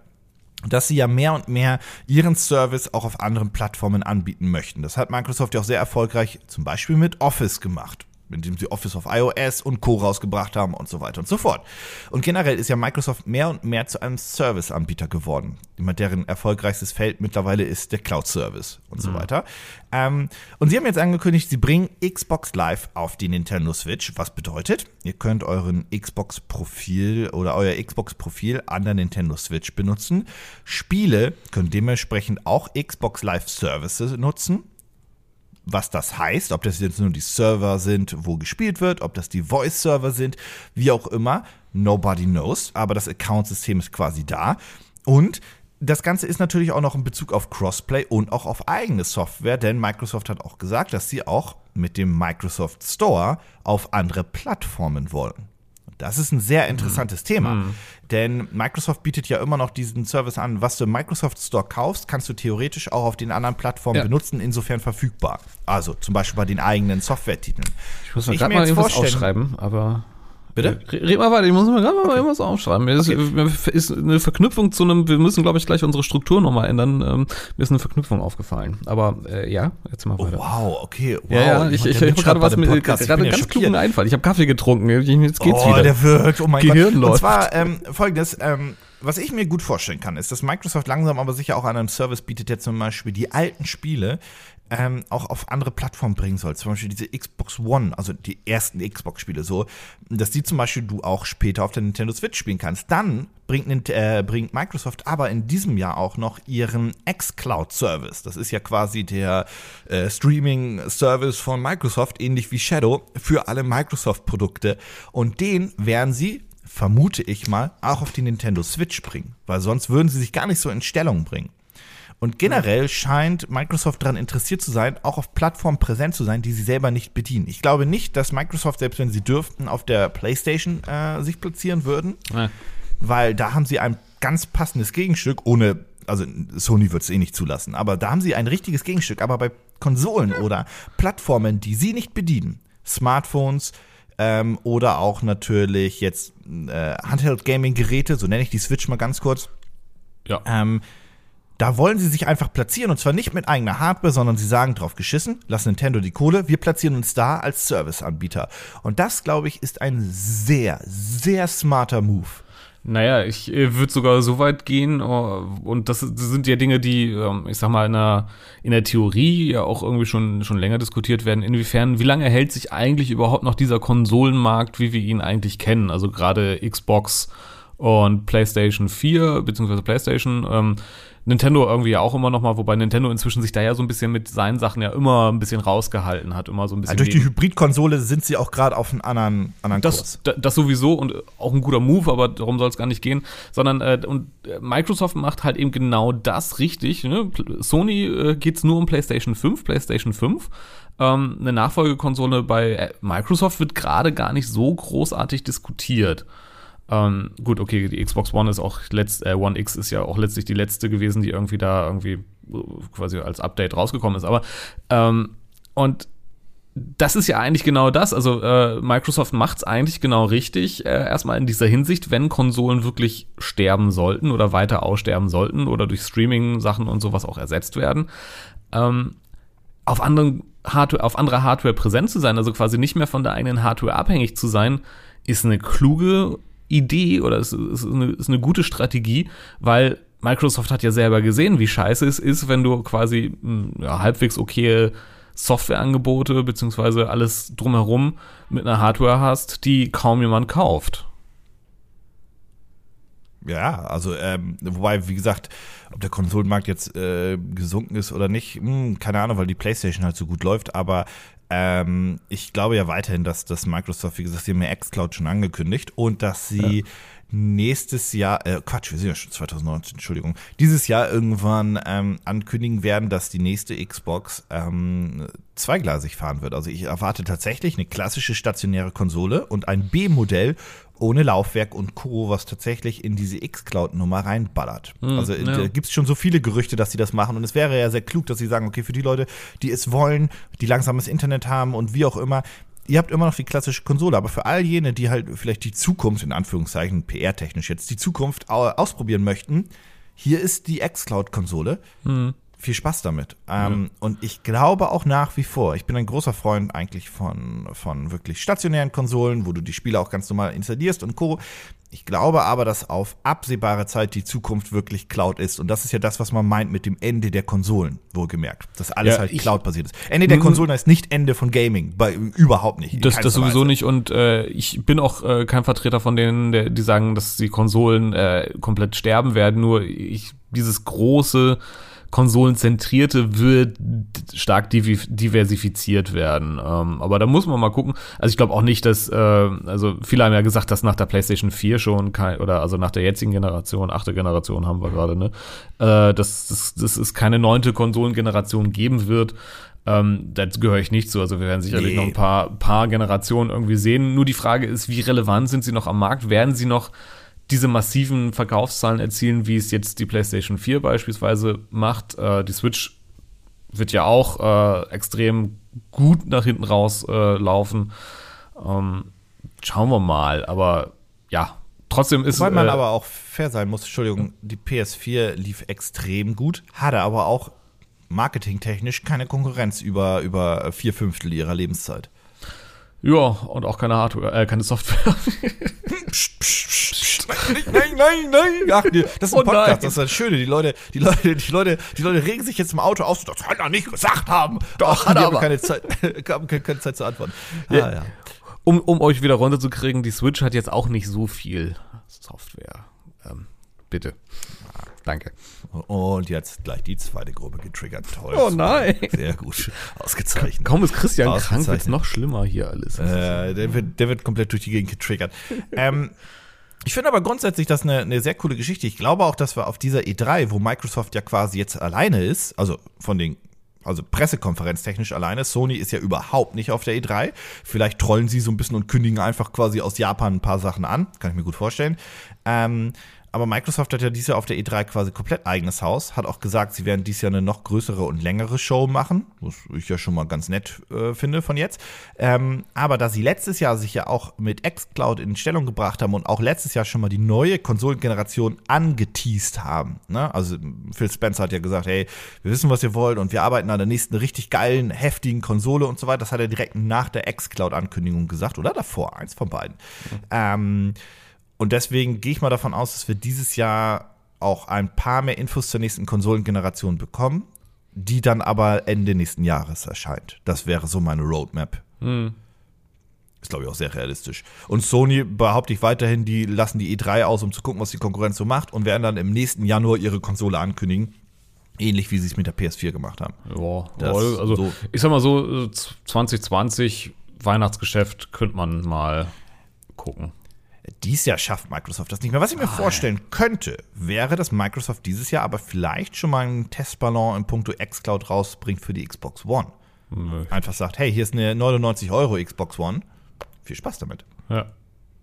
A: dass sie ja mehr und mehr ihren Service auch auf anderen Plattformen anbieten möchten. Das hat Microsoft ja auch sehr erfolgreich zum Beispiel mit Office gemacht, indem sie Office auf iOS und Co. rausgebracht haben und so weiter und so fort. Und generell ist ja Microsoft mehr und mehr zu einem Serviceanbieter geworden. Deren erfolgreichstes Feld mittlerweile ist der Cloud-Service und so weiter. Ähm, und sie haben jetzt angekündigt, sie bringen Xbox Live auf die Nintendo Switch. Was bedeutet, ihr könnt euren Xbox-Profil oder euer Xbox-Profil an der Nintendo Switch benutzen. Spiele können dementsprechend auch Xbox Live Services nutzen was das heißt, ob das jetzt nur die Server sind, wo gespielt wird, ob das die Voice-Server sind, wie auch immer, nobody knows, aber das Account-System ist quasi da. Und das Ganze ist natürlich auch noch in Bezug auf Crossplay und auch auf eigene Software, denn Microsoft hat auch gesagt, dass sie auch mit dem Microsoft Store auf andere Plattformen wollen. Das ist ein sehr interessantes Thema, denn Microsoft bietet ja immer noch diesen Service an, was du im Microsoft Store kaufst, kannst du theoretisch auch auf den anderen Plattformen
B: Ja.
A: benutzen, insofern verfügbar. Also zum Beispiel bei den eigenen Softwaretiteln.
B: Ich muss mir gerade mal irgendwas aufschreiben, aber.
A: Bitte?
B: Red mal weiter, ich muss mir gerade mal irgendwas aufschreiben. Mir ist, mir ist eine Verknüpfung zu einem, wir müssen, glaube ich, gleich unsere Struktur nochmal ändern. Ähm, mir ist eine Verknüpfung aufgefallen. Aber äh, ja, jetzt mal
A: Oh,
B: weiter.
A: wow, okay. Wow.
B: Ja, ja, ich, ich, ich habe gerade was mit,
A: Podcast.
B: Gerade
A: ja
B: ganz
A: schockiert.
B: klugen Einfall. Ich habe Kaffee getrunken. Jetzt geht's
A: oh,
B: wieder.
A: der wirkt. Oh mein
B: Gehirn
A: Gott. Und
B: läuft.
A: zwar ähm, folgendes, ähm, was ich mir gut vorstellen kann, ist, dass Microsoft langsam aber sicher auch einen Service bietet, der zum Beispiel die alten Spiele ähm, auch auf andere Plattformen bringen soll. Zum Beispiel diese Xbox One, also die ersten Xbox-Spiele so, dass die zum Beispiel du auch später auf der Nintendo Switch spielen kannst. Dann bringt, äh, bringt Microsoft aber in diesem Jahr auch noch ihren xCloud-Service. Das ist ja quasi der äh, Streaming-Service von Microsoft, ähnlich wie Shadow, für alle Microsoft-Produkte. Und den werden sie vermute ich mal, auch auf die Nintendo Switch bringen, weil sonst würden sie sich gar nicht so in Stellung bringen. Und generell scheint Microsoft daran interessiert zu sein, auch auf Plattformen präsent zu sein, die sie selber nicht bedienen. Ich glaube nicht, dass Microsoft, selbst wenn sie dürften, auf der PlayStation äh, sich platzieren würden, ja. weil da haben sie ein ganz passendes Gegenstück, ohne, also Sony wird es eh nicht zulassen, aber da haben sie ein richtiges Gegenstück. Aber bei Konsolen oder Plattformen, die sie nicht bedienen, Smartphones, ähm, oder auch natürlich jetzt äh, Handheld-Gaming-Geräte, so nenne ich die Switch mal ganz kurz. Ja. Ähm, da wollen sie sich einfach platzieren und zwar nicht mit eigener Hardware, sondern sie sagen drauf geschissen, lass Nintendo die Kohle, wir platzieren uns da als Serviceanbieter. Und das, glaube ich, ist ein sehr, sehr smarter Move.
B: Naja, ich äh, würde sogar so weit gehen, oh, und das, das, sind ja Dinge, die, ähm, ich sag mal, in der, in der Theorie ja auch irgendwie schon, schon länger diskutiert werden. Inwiefern, wie lange hält sich eigentlich überhaupt noch dieser Konsolenmarkt, wie wir ihn eigentlich kennen? Also gerade Xbox und PlayStation 4, beziehungsweise PlayStation, ähm, Nintendo irgendwie auch immer noch mal, wobei Nintendo inzwischen sich da ja so ein bisschen mit seinen Sachen ja immer ein bisschen rausgehalten hat, immer so ein bisschen.
A: Ja, durch die Hybridkonsole sind sie auch gerade auf einem anderen, anderen
B: das, Kurs. Das, das sowieso und auch ein guter Move, aber darum soll es gar nicht gehen, sondern äh, und Microsoft macht halt eben genau das richtig. Ne? Sony äh, geht es nur um PlayStation 5, PlayStation 5 ähm, eine Nachfolgekonsole bei äh, Microsoft wird gerade gar nicht so großartig diskutiert. Ähm, gut, okay, die Xbox One ist auch letzt, äh, One X ist ja auch letztlich die letzte gewesen, die irgendwie da irgendwie äh, quasi als Update rausgekommen ist. Aber ähm, und das ist ja eigentlich genau das. Also äh, Microsoft macht es eigentlich genau richtig, äh, erstmal in dieser Hinsicht, wenn Konsolen wirklich sterben sollten oder weiter aussterben sollten oder durch Streaming-Sachen und sowas auch ersetzt werden, ähm, auf anderen Hardware, auf anderer Hardware präsent zu sein, also quasi nicht mehr von der eigenen Hardware abhängig zu sein, ist eine kluge Idee oder es ist eine, ist eine gute Strategie, weil Microsoft hat ja selber gesehen, wie scheiße es ist, wenn du quasi hm, ja, halbwegs okay Softwareangebote beziehungsweise alles drumherum mit einer Hardware hast, die kaum jemand kauft.
A: Ja, also ähm, wobei, wie gesagt, ob der Konsolenmarkt jetzt äh, gesunken ist oder nicht, mh, hm, keine Ahnung, weil die PlayStation halt so gut läuft, aber ähm, ich glaube ja weiterhin, dass, dass Microsoft, wie gesagt, sie haben ja xCloud schon angekündigt und dass sie ja. Nächstes Jahr, äh, Quatsch, wir sind ja schon 2019, Entschuldigung, dieses Jahr irgendwann ähm, ankündigen werden, dass die nächste Xbox ähm, zweigleisig fahren wird. Also ich erwarte tatsächlich eine klassische stationäre Konsole und ein B-Modell ohne Laufwerk und Co., was tatsächlich in diese X-Cloud-Nummer reinballert. Mhm, also ja. da gibt es schon so viele Gerüchte, dass sie das machen. Und es wäre ja sehr klug, dass sie sagen, okay, für die Leute, die es wollen, die langsames Internet haben und wie auch immer, ihr habt immer noch die klassische Konsole, aber für all jene, die halt vielleicht die Zukunft, in Anführungszeichen, PR-technisch jetzt, die Zukunft ausprobieren möchten, hier ist die X-Cloud-Konsole. Mhm viel Spaß damit. Ähm, ja. Und ich glaube auch nach wie vor, ich bin ein großer Freund eigentlich von, von wirklich stationären Konsolen, wo du die Spiele auch ganz normal installierst und Co. Ich glaube aber, dass auf absehbare Zeit die Zukunft wirklich Cloud ist. Und das ist ja das, was man meint mit dem Ende der Konsolen, wohlgemerkt. Dass alles ja, halt Cloud-basiert ist. Ende der Konsolen heißt nicht Ende von Gaming. Bei, überhaupt nicht.
B: Das, das sowieso nicht. Und äh, ich bin auch äh, kein Vertreter von denen, der, die sagen, dass die Konsolen äh, komplett sterben werden. Nur ich, dieses große konsolenzentrierte wird stark diversifiziert werden. Ähm, aber da muss man mal gucken. Also ich glaube auch nicht, dass, äh, also viele haben ja gesagt, dass nach der PlayStation 4 schon kein, oder also nach der jetzigen Generation, achte Generation haben wir gerade, ne, äh, dass, dass, dass es keine neunte Konsolengeneration geben wird. Ähm, dazu gehöre ich nicht zu. Also wir werden sicherlich nee. noch ein paar, paar Generationen irgendwie sehen. Nur die Frage ist, wie relevant sind sie noch am Markt? Werden sie noch diese massiven Verkaufszahlen erzielen, wie es jetzt die PlayStation 4 beispielsweise macht. Äh, die Switch wird ja auch äh, extrem gut nach hinten raus äh, laufen. Ähm, schauen wir mal, aber ja, trotzdem ist
A: Weil man äh, aber auch fair sein muss, Entschuldigung, die PS4 lief extrem gut, hatte aber auch marketingtechnisch keine Konkurrenz über, über vier Fünftel ihrer Lebenszeit.
B: Ja, und auch keine Hardware, äh, keine Software. psst, psst, psst. Nein,
A: nein, nein. Ach, nee, das ist ein
B: Oh
A: Podcast,
B: nein.
A: das ist das Schöne. Die Leute, die Leute, die Leute, die Leute regen sich jetzt im Auto auf. Das kann er nicht gesagt haben.
B: Doch,
A: Ach,
B: hat
A: die
B: er
A: haben
B: aber.
A: keine Zeit, haben keine, keine Zeit zu antworten.
B: Ja.
A: Ah, ja.
B: Um, um euch wieder runterzukriegen, die Switch hat jetzt auch nicht so viel Software. Ähm, bitte. Danke.
A: Und jetzt gleich die zweite Gruppe getriggert. Toll.
B: Oh nein.
A: Sehr gut. Ausgezeichnet.
B: Kaum ist Christian krank,
A: Ausgezeichnet.
B: wird's noch schlimmer hier alles.
A: Äh, der, wird, der wird komplett durch die Gegend getriggert. ähm, ich finde aber grundsätzlich das eine, eine sehr coole Geschichte. Ich glaube auch, dass wir auf dieser E3, wo Microsoft ja quasi jetzt alleine ist, also von den also Pressekonferenz technisch alleine. Sony ist ja überhaupt nicht auf der E3. Vielleicht trollen sie so ein bisschen und kündigen einfach quasi aus Japan ein paar Sachen an. Kann ich mir gut vorstellen. Ähm, aber Microsoft hat ja dieses Jahr auf der E3 quasi komplett eigenes Haus, hat auch gesagt, sie werden dieses Jahr eine noch größere und längere Show machen, was ich ja schon mal ganz nett äh, finde von jetzt. Ähm, aber da sie letztes Jahr sich ja auch mit xCloud in Stellung gebracht haben und auch letztes Jahr schon mal die neue Konsolengeneration angeteased haben, ne? also Phil Spencer hat ja gesagt, hey, wir wissen, was ihr wollt und wir arbeiten an der nächsten richtig geilen, heftigen Konsole und so weiter. Das hat er direkt nach der xCloud-Ankündigung gesagt oder davor, eins von beiden. Ähm, und deswegen gehe ich mal davon aus, dass wir dieses Jahr auch ein paar mehr Infos zur nächsten Konsolengeneration bekommen, die dann aber Ende nächsten Jahres erscheint. Das wäre so meine Roadmap. Ist, glaube ich, auch sehr realistisch. Und Sony behaupte ich weiterhin, die lassen die E3 aus, um zu gucken, was die Konkurrenz so macht und werden dann im nächsten Januar ihre Konsole ankündigen. Ähnlich wie sie es mit der PS4 gemacht haben.
B: Ja,
A: Das
B: also
A: so.
B: ich sag mal so, äh, 2020 Weihnachtsgeschäft könnte man mal gucken.
A: Dies Jahr schafft Microsoft das nicht mehr. Was ich mir vorstellen könnte, wäre, dass Microsoft dieses Jahr aber vielleicht schon mal einen Testballon in puncto xCloud rausbringt für die Xbox One.
B: Nö.
A: Einfach sagt, hey, hier ist eine 99 Euro Xbox One. Viel Spaß damit.
B: Ja,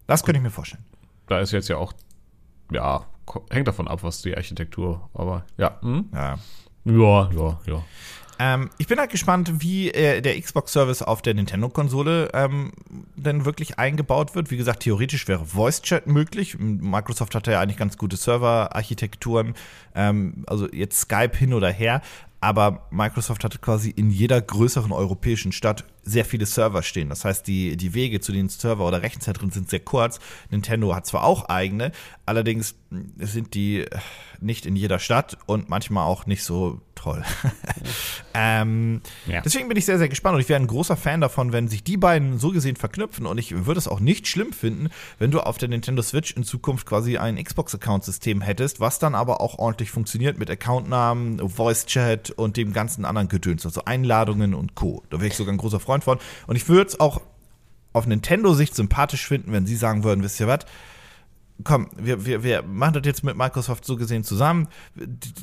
A: Das könnte ich mir vorstellen.
B: da ist jetzt ja auch, ja, hängt davon ab, was die Architektur, aber ja, hm?
A: Ja.
B: ja, ja, ja.
A: Ähm, ich bin halt gespannt, wie äh, der Xbox-Service auf der Nintendo-Konsole ähm, denn wirklich eingebaut wird. Wie gesagt, theoretisch wäre Voice-Chat möglich. Microsoft hatte ja eigentlich ganz gute Server-Architekturen. Ähm, also jetzt Skype hin oder her. Aber Microsoft hatte quasi in jeder größeren europäischen Stadt sehr viele Server stehen. Das heißt, die, die Wege zu den Server oder Rechenzentren sind sehr kurz. Nintendo hat zwar auch eigene, allerdings sind die äh, nicht in jeder Stadt und manchmal auch nicht so toll. ähm,
B: Ja.
A: Deswegen bin ich sehr, sehr gespannt und ich wäre ein großer Fan davon, wenn sich die beiden so gesehen verknüpfen und ich würde es auch nicht schlimm finden, wenn du auf der Nintendo Switch in Zukunft quasi ein Xbox-Account-System hättest, was dann aber auch ordentlich funktioniert mit Accountnamen, Voice-Chat und dem ganzen anderen Gedöns, also Einladungen und Co. Da wäre ich sogar ein großer Freund von. Und ich würde es auch auf Nintendo-Sicht sympathisch finden, wenn sie sagen würden, wisst ihr was, komm, wir, wir, wir machen das jetzt mit Microsoft so gesehen zusammen,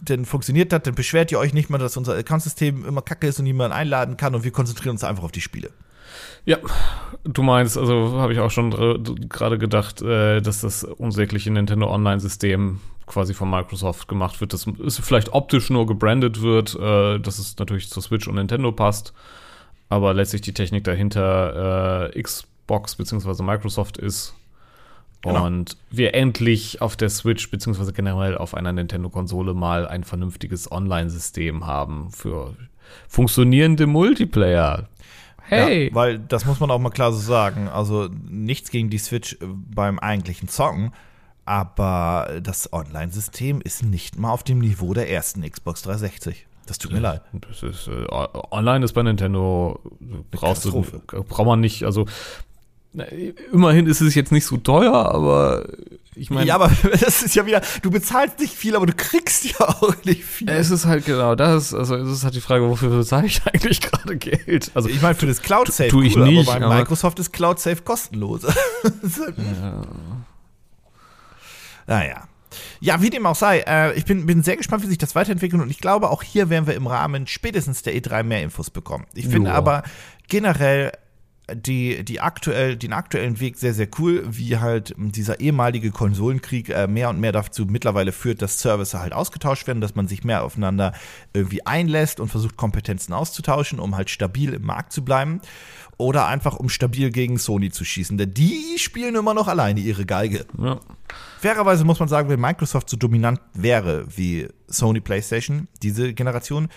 A: dann funktioniert das, dann beschwert ihr euch nicht mal, dass unser Accountsystem immer kacke ist und niemand einladen kann und wir konzentrieren uns einfach auf die Spiele.
B: Ja, du meinst, also habe ich auch schon gerade gedacht, äh, dass das unsägliche Nintendo Online-System quasi von Microsoft gemacht wird, dass es vielleicht optisch nur gebrandet wird, äh, dass es natürlich zur Switch und Nintendo passt, aber letztlich die Technik dahinter äh, Xbox bzw. Microsoft ist.
A: Genau.
B: Und wir endlich auf der Switch beziehungsweise generell auf einer Nintendo-Konsole mal ein vernünftiges Online-System haben für funktionierende Multiplayer. Hey!
A: Ja, weil das muss man auch mal klar so sagen. Also nichts gegen die Switch äh, beim eigentlichen Zocken, aber das Online-System ist nicht mal auf dem Niveau der ersten Xbox 360. Das tut mir leid.
B: Das ist, äh, online ist bei Nintendo, brauchst du, braucht man nicht, also na, immerhin ist es jetzt nicht so teuer, aber ich meine,
A: ja, aber das ist ja wieder, du bezahlst nicht viel, aber du kriegst ja auch nicht viel.
B: es ist halt genau das, also es ist halt die Frage, wofür bezahle ich eigentlich gerade Geld? Also
A: ich meine, für das Cloud Safe
B: tu ich nicht,
A: aber bei Microsoft ist Cloud Safe kostenlos. Halt- Naja. Ja, wie dem auch sei, äh, ich bin, bin sehr gespannt, wie sich das weiterentwickelt und ich glaube, auch hier werden wir im Rahmen spätestens der E3 mehr Infos bekommen. Ich finde aber generell die, die aktuell, den aktuellen Weg sehr, sehr cool, wie halt dieser ehemalige Konsolenkrieg äh, mehr und mehr dazu mittlerweile führt, dass Services halt ausgetauscht werden, dass man sich mehr aufeinander irgendwie einlässt und versucht, Kompetenzen auszutauschen, um halt stabil im Markt zu bleiben. Oder einfach, um stabil gegen Sony zu schießen. Denn die spielen immer noch alleine ihre Geige.
B: ja.
A: Fairerweise muss man sagen, wenn Microsoft so dominant wäre wie Sony PlayStation, diese Generation,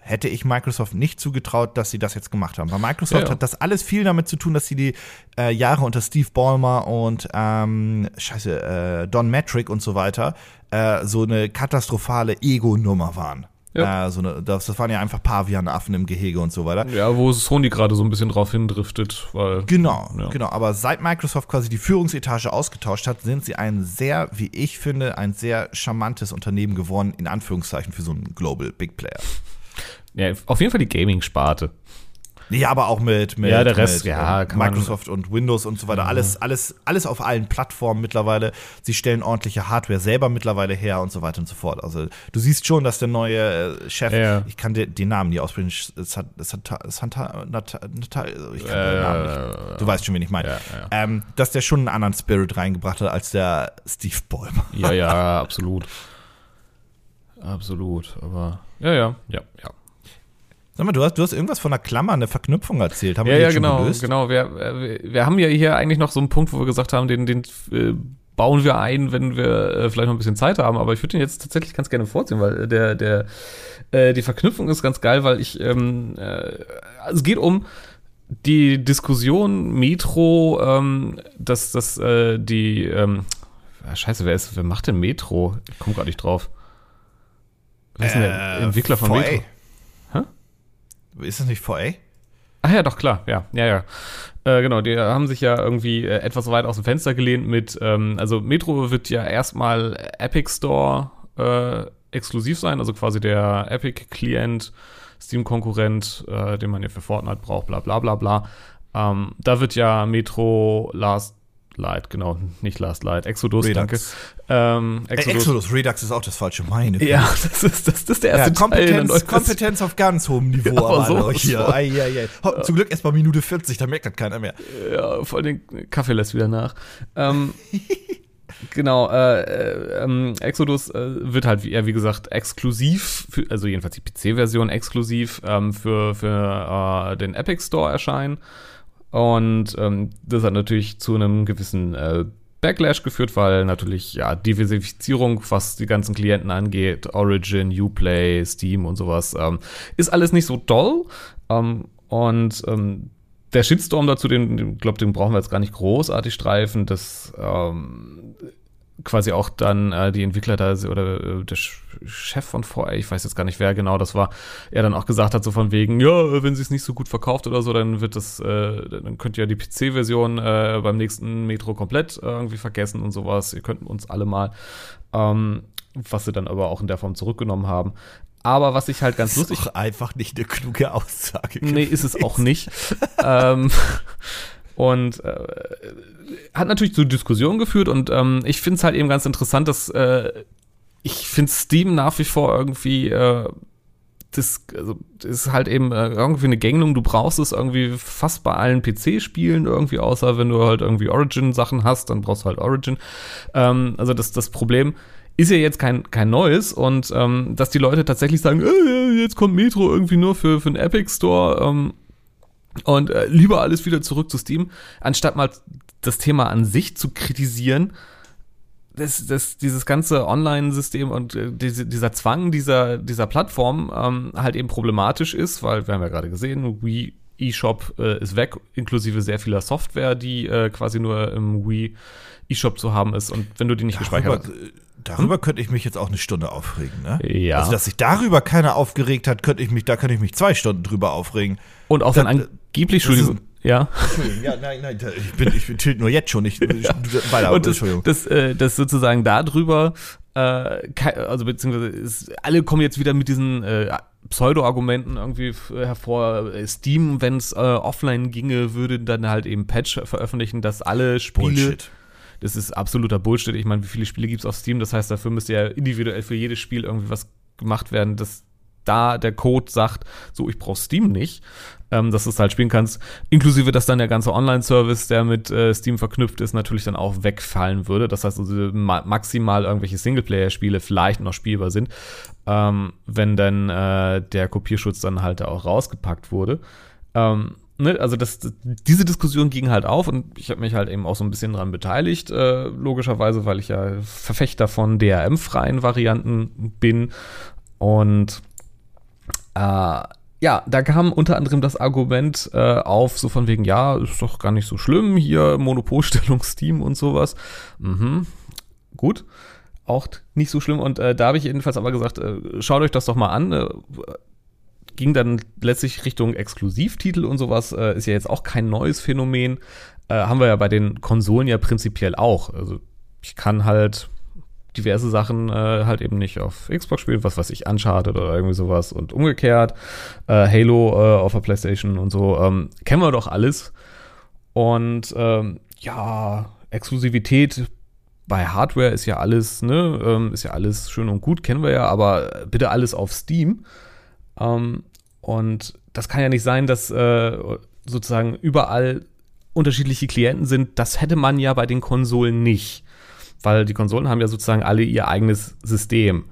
A: hätte ich Microsoft nicht zugetraut, dass sie das jetzt gemacht haben. Weil Microsoft
B: Ja, ja.
A: hat das alles viel damit zu tun, dass sie die äh, Jahre unter Steve Ballmer und ähm, scheiße, äh, Don Metric und so weiter äh, so eine katastrophale Ego-Nummer waren.
B: Ja.
A: Äh, so eine, das, das waren ja einfach Pavianaffen im Gehege und so weiter.
B: Ja, wo Sony gerade so ein bisschen drauf hindriftet, weil.
A: Genau,
B: Ja.
A: genau. Aber seit Microsoft quasi die Führungsetage ausgetauscht hat, sind sie ein sehr, wie ich finde, ein sehr charmantes Unternehmen geworden, in Anführungszeichen, für so einen Global Big Player.
B: Ja, auf jeden Fall die Gaming-Sparte.
A: Ja, aber auch mit, mit,
B: Ja, der Rest,
A: mit
B: ja,
A: ähm, Microsoft und Windows und so weiter. Alles, alles, alles auf allen Plattformen mittlerweile. Sie stellen ordentliche Hardware selber mittlerweile her und so weiter und so fort. Also du siehst schon, dass der neue äh, Chef,
B: Ja.
A: ich kann den, den Namen nie aussprechen, hat, Nata- Nata- ich kann den Namen nicht. Du weißt schon, wen ich meine.
B: Ja, ja.
A: Ähm, dass der schon einen anderen Spirit reingebracht hat als der Steve Ballmer.
B: Ja, ja, absolut. Absolut, aber. Ja, ja, ja, ja.
A: Sag mal, du hast, du hast irgendwas von einer Klammer, eine Verknüpfung erzählt. Haben
B: Ja,
A: wir
B: ja, genau,
A: gelöst?
B: genau. Wir, äh, wir haben ja hier eigentlich noch so einen Punkt, wo wir gesagt haben, den, den äh, bauen wir ein, wenn wir äh, vielleicht noch ein bisschen Zeit haben. Aber ich würde den jetzt tatsächlich ganz gerne vorziehen, weil der, der, äh, die Verknüpfung ist ganz geil, weil ich, ähm, äh, es geht um die Diskussion Metro, ähm, dass, dass äh, die, ähm, ah, scheiße, wer ist, wer macht denn Metro? Ich komme gerade nicht drauf. Wer ist denn der Entwickler von
A: 4A.
B: Metro?
A: Ist das nicht 4A?
B: Ach ja, doch, klar, ja, ja, ja. Äh, genau, die haben sich ja irgendwie äh, etwas weit aus dem Fenster gelehnt mit, ähm, also Metro wird ja erstmal Epic Store äh, exklusiv sein, also quasi der Epic-Client, Steam-Konkurrent, äh, den man ja für Fortnite braucht, bla bla bla bla. Ähm, da wird ja Metro Last Light, genau, nicht Last Light, Exodus,
A: Redux.
B: danke. Ähm,
A: Exodus. Äh, Exodus, Redux ist auch das falsche. Meine
B: Ja, das ist, das, das ist der
A: Ja,
B: erste Teil der
A: Kompetenz,
B: neuen
A: Kompetenz auf ganz hohem Niveau,
B: Ja, aber so-
A: hier.
B: so.
A: Ei, ei, ei. Ho, Zum Glück erst bei Minute 40, da merkt das keiner mehr.
B: Ja, vor allem Kaffee lässt wieder nach. Ähm, genau, äh, äh, ähm, Exodus äh, wird halt, wie, ja, wie gesagt, exklusiv, für, also jedenfalls die PC-Version exklusiv ähm, für, für äh, den Epic Store erscheinen. Und ähm, das hat natürlich zu einem gewissen äh, Backlash geführt, weil natürlich ja Diversifizierung, was die ganzen Klienten angeht, Origin, Uplay, Steam und sowas, ähm, ist alles nicht so doll. Ähm, und ähm, der Shitstorm dazu, den, den glaube, den brauchen wir jetzt gar nicht großartig streifen, dass ähm, quasi auch dann äh, die Entwickler da oder äh, der Chef von VA, ich weiß jetzt gar nicht, wer genau das war, er dann auch gesagt hat, so von wegen, ja, wenn sie es nicht so gut verkauft oder so, dann wird das, äh, dann könnt ihr die PC-Version äh, beim nächsten Metro komplett äh, irgendwie vergessen und sowas. Ihr könnt uns alle mal, ähm, was sie dann aber auch in der Form zurückgenommen haben. Aber was ich halt ganz
A: Das ist
B: lustig
A: doch einfach nicht eine kluge Aussage.
B: Nee, ist es auch nicht. ähm, und äh, hat natürlich zu Diskussionen geführt und ähm, ich finde es halt eben ganz interessant, dass äh, ich finde Steam nach wie vor irgendwie äh, das, also, das ist halt eben äh, irgendwie eine Gängelung. Du brauchst es irgendwie fast bei allen PC-Spielen irgendwie, außer wenn du halt irgendwie Origin-Sachen hast, dann brauchst du halt Origin. Ähm, also das, das Problem ist ja jetzt kein, kein neues und ähm, dass die Leute tatsächlich sagen, äh, jetzt kommt Metro irgendwie nur für, für einen Epic Store ähm, und äh, lieber alles wieder zurück zu Steam, anstatt mal das Thema an sich zu kritisieren, das, das, dieses ganze Online-System und äh, diese, dieser Zwang dieser, dieser Plattform ähm, halt eben problematisch ist, weil wir haben ja gerade gesehen, Wii eShop äh, ist weg, inklusive sehr vieler Software, die äh, quasi nur im Wii eShop zu haben ist. Und wenn du die nicht
A: Darüber,
B: gespeichert hast.
A: Darüber könnte ich mich jetzt auch eine Stunde aufregen, ne?
B: Ja.
A: Also, dass sich darüber keiner aufgeregt hat, könnte ich mich, da könnte ich mich zwei Stunden drüber aufregen.
B: Und auch dann angeblich, Entschuldigung, ja.
A: Entschuldigung, ja, nein, nein, ich bin, ich bin tilt nur jetzt schon nicht. Weiter,
B: und das,
A: Entschuldigung.
B: das, äh, das sozusagen darüber, äh, also beziehungsweise ist, alle kommen jetzt wieder mit diesen äh, Pseudo-Argumenten irgendwie hervor. Steam, wenn es äh, offline ginge, würde dann halt eben Patch veröffentlichen, dass alle Spiele.
A: Bullshit.
B: Das ist absoluter Bullshit. Ich meine, wie viele Spiele gibt es auf Steam? Das heißt, dafür müsste ja individuell für jedes Spiel irgendwie was gemacht werden, dass da der Code sagt, so, ich brauche Steam nicht, ähm, dass du es halt spielen kannst. Inklusive, dass dann der ganze Online-Service, der mit äh, Steam verknüpft ist, natürlich dann auch wegfallen würde. Das heißt also ma maximal irgendwelche Singleplayer-Spiele vielleicht noch spielbar sind, ähm, wenn dann äh, der Kopierschutz dann halt auch rausgepackt wurde. Ähm, ne, also das, diese Diskussion ging halt auf und ich habe mich halt eben auch so ein bisschen dran beteiligt, äh, logischerweise, weil ich ja Verfechter von DRM-freien Varianten bin. Und Äh, ja, da kam unter anderem das Argument äh, auf, so von wegen, ja, ist doch gar nicht so schlimm, hier Monopolstellung Steam und sowas. Mhm, gut, auch nicht so schlimm. Und äh, da habe ich jedenfalls aber gesagt, äh, schaut euch das doch mal an. Ging dann letztlich Richtung Exklusivtitel und sowas, äh, ist ja jetzt auch kein neues Phänomen. Äh, haben wir ja bei den Konsolen ja prinzipiell auch. Also ich kann halt diverse Sachen äh, halt eben nicht auf Xbox spielen, was weiß ich, Uncharted oder irgendwie sowas und umgekehrt. Äh, Halo äh, auf der Playstation und so. Ähm, kennen wir doch alles. Und ähm, ja, Exklusivität bei Hardware ist ja alles, ne, ähm, ist ja alles schön und gut, kennen wir ja, aber bitte alles auf Steam. Ähm, und das kann ja nicht sein, dass äh, sozusagen überall unterschiedliche Klienten sind. Das hätte man ja bei den Konsolen nicht weil die Konsolen haben ja sozusagen alle ihr eigenes System.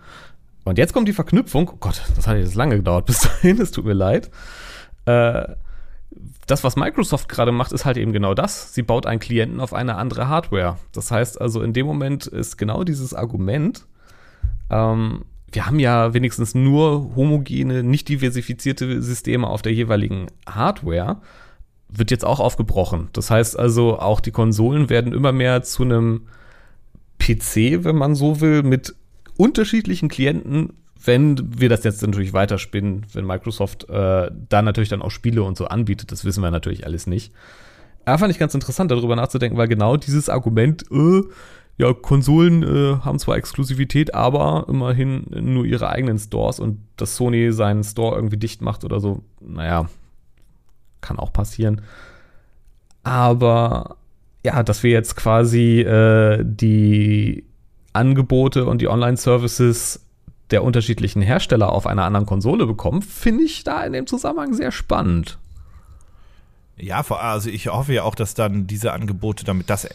B: Und jetzt kommt die Verknüpfung. Oh Gott, das hat jetzt lange gedauert bis dahin, es tut mir leid. Äh, das, was Microsoft gerade macht, ist halt eben genau das. Sie baut einen Klienten auf eine andere Hardware. Das heißt also, in dem Moment ist genau dieses Argument, ähm, wir haben ja wenigstens nur homogene, nicht diversifizierte Systeme auf der jeweiligen Hardware, wird jetzt auch aufgebrochen. Das heißt also, auch die Konsolen werden immer mehr zu einem PC, wenn man so will, mit unterschiedlichen Klienten, wenn wir das jetzt natürlich weiterspinnen, wenn Microsoft äh, da natürlich dann auch Spiele und so anbietet, das wissen wir natürlich alles nicht. Da fand ich ganz interessant, darüber nachzudenken, weil genau dieses Argument, äh, ja, Konsolen äh, haben zwar Exklusivität, aber immerhin nur ihre eigenen Stores und dass Sony seinen Store irgendwie dicht macht oder so, naja, kann auch passieren. Aber ja, dass wir jetzt quasi äh, die Angebote und die Online-Services der unterschiedlichen Hersteller auf einer anderen Konsole bekommen, finde ich da in dem Zusammenhang sehr spannend.
A: Ja, also ich hoffe ja auch, dass dann diese Angebote, damit das äh,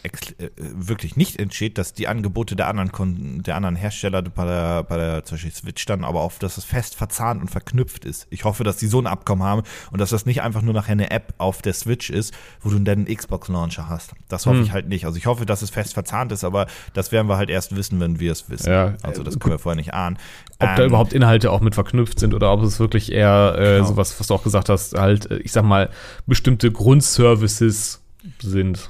A: wirklich nicht entsteht, dass die Angebote der anderen, der anderen Hersteller bei der, bei der zum Beispiel Switch dann aber auch, dass es fest verzahnt und verknüpft ist. Ich hoffe, dass die so ein Abkommen haben und dass das nicht einfach nur nachher eine App auf der Switch ist, wo du dann einen Xbox-Launcher hast. Das hoffe hm. ich halt nicht. Also ich hoffe, dass es fest verzahnt ist, aber das werden wir halt erst wissen, wenn wir es wissen. Ja, also das können wir vorher nicht ahnen.
B: Ob ähm, da überhaupt Inhalte auch mit verknüpft sind oder ob es wirklich eher äh, genau. sowas, was du auch gesagt hast, halt, äh, ich sag mal, bestimmte Grundservices sind.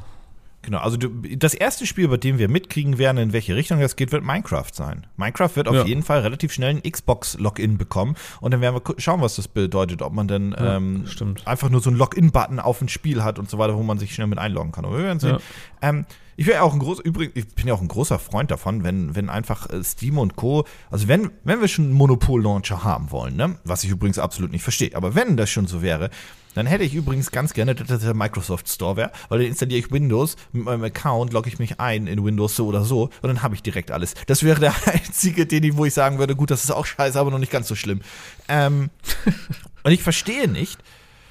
A: Genau, also du, das erste Spiel, bei dem wir mitkriegen werden, in welche Richtung das geht, wird Minecraft sein. Minecraft wird auf ja. jeden Fall relativ schnell ein Xbox-Login bekommen und dann werden wir schauen, was das bedeutet, ob man dann ja, ähm, einfach nur so einen Login-Button auf ein Spiel hat und so weiter, wo man sich schnell mit einloggen kann. Aber wir werden sehen. Ja. Ähm, ich wäre auch ein groß, übrigens, ich bin ja auch ein großer Freund davon, wenn, wenn einfach äh, Steam und Co., also wenn, wenn wir schon einen Monopol-Launcher haben wollen, ne, was ich übrigens absolut nicht verstehe, aber wenn das schon so wäre, dann hätte ich übrigens ganz gerne, dass das der Microsoft Store wäre, weil dann installiere ich Windows, mit meinem Account logge ich mich ein in Windows so oder so und dann habe ich direkt alles. Das wäre der einzige, den ich, wo ich sagen würde, gut, das ist auch scheiße, aber noch nicht ganz so schlimm. Ähm, und ich verstehe nicht,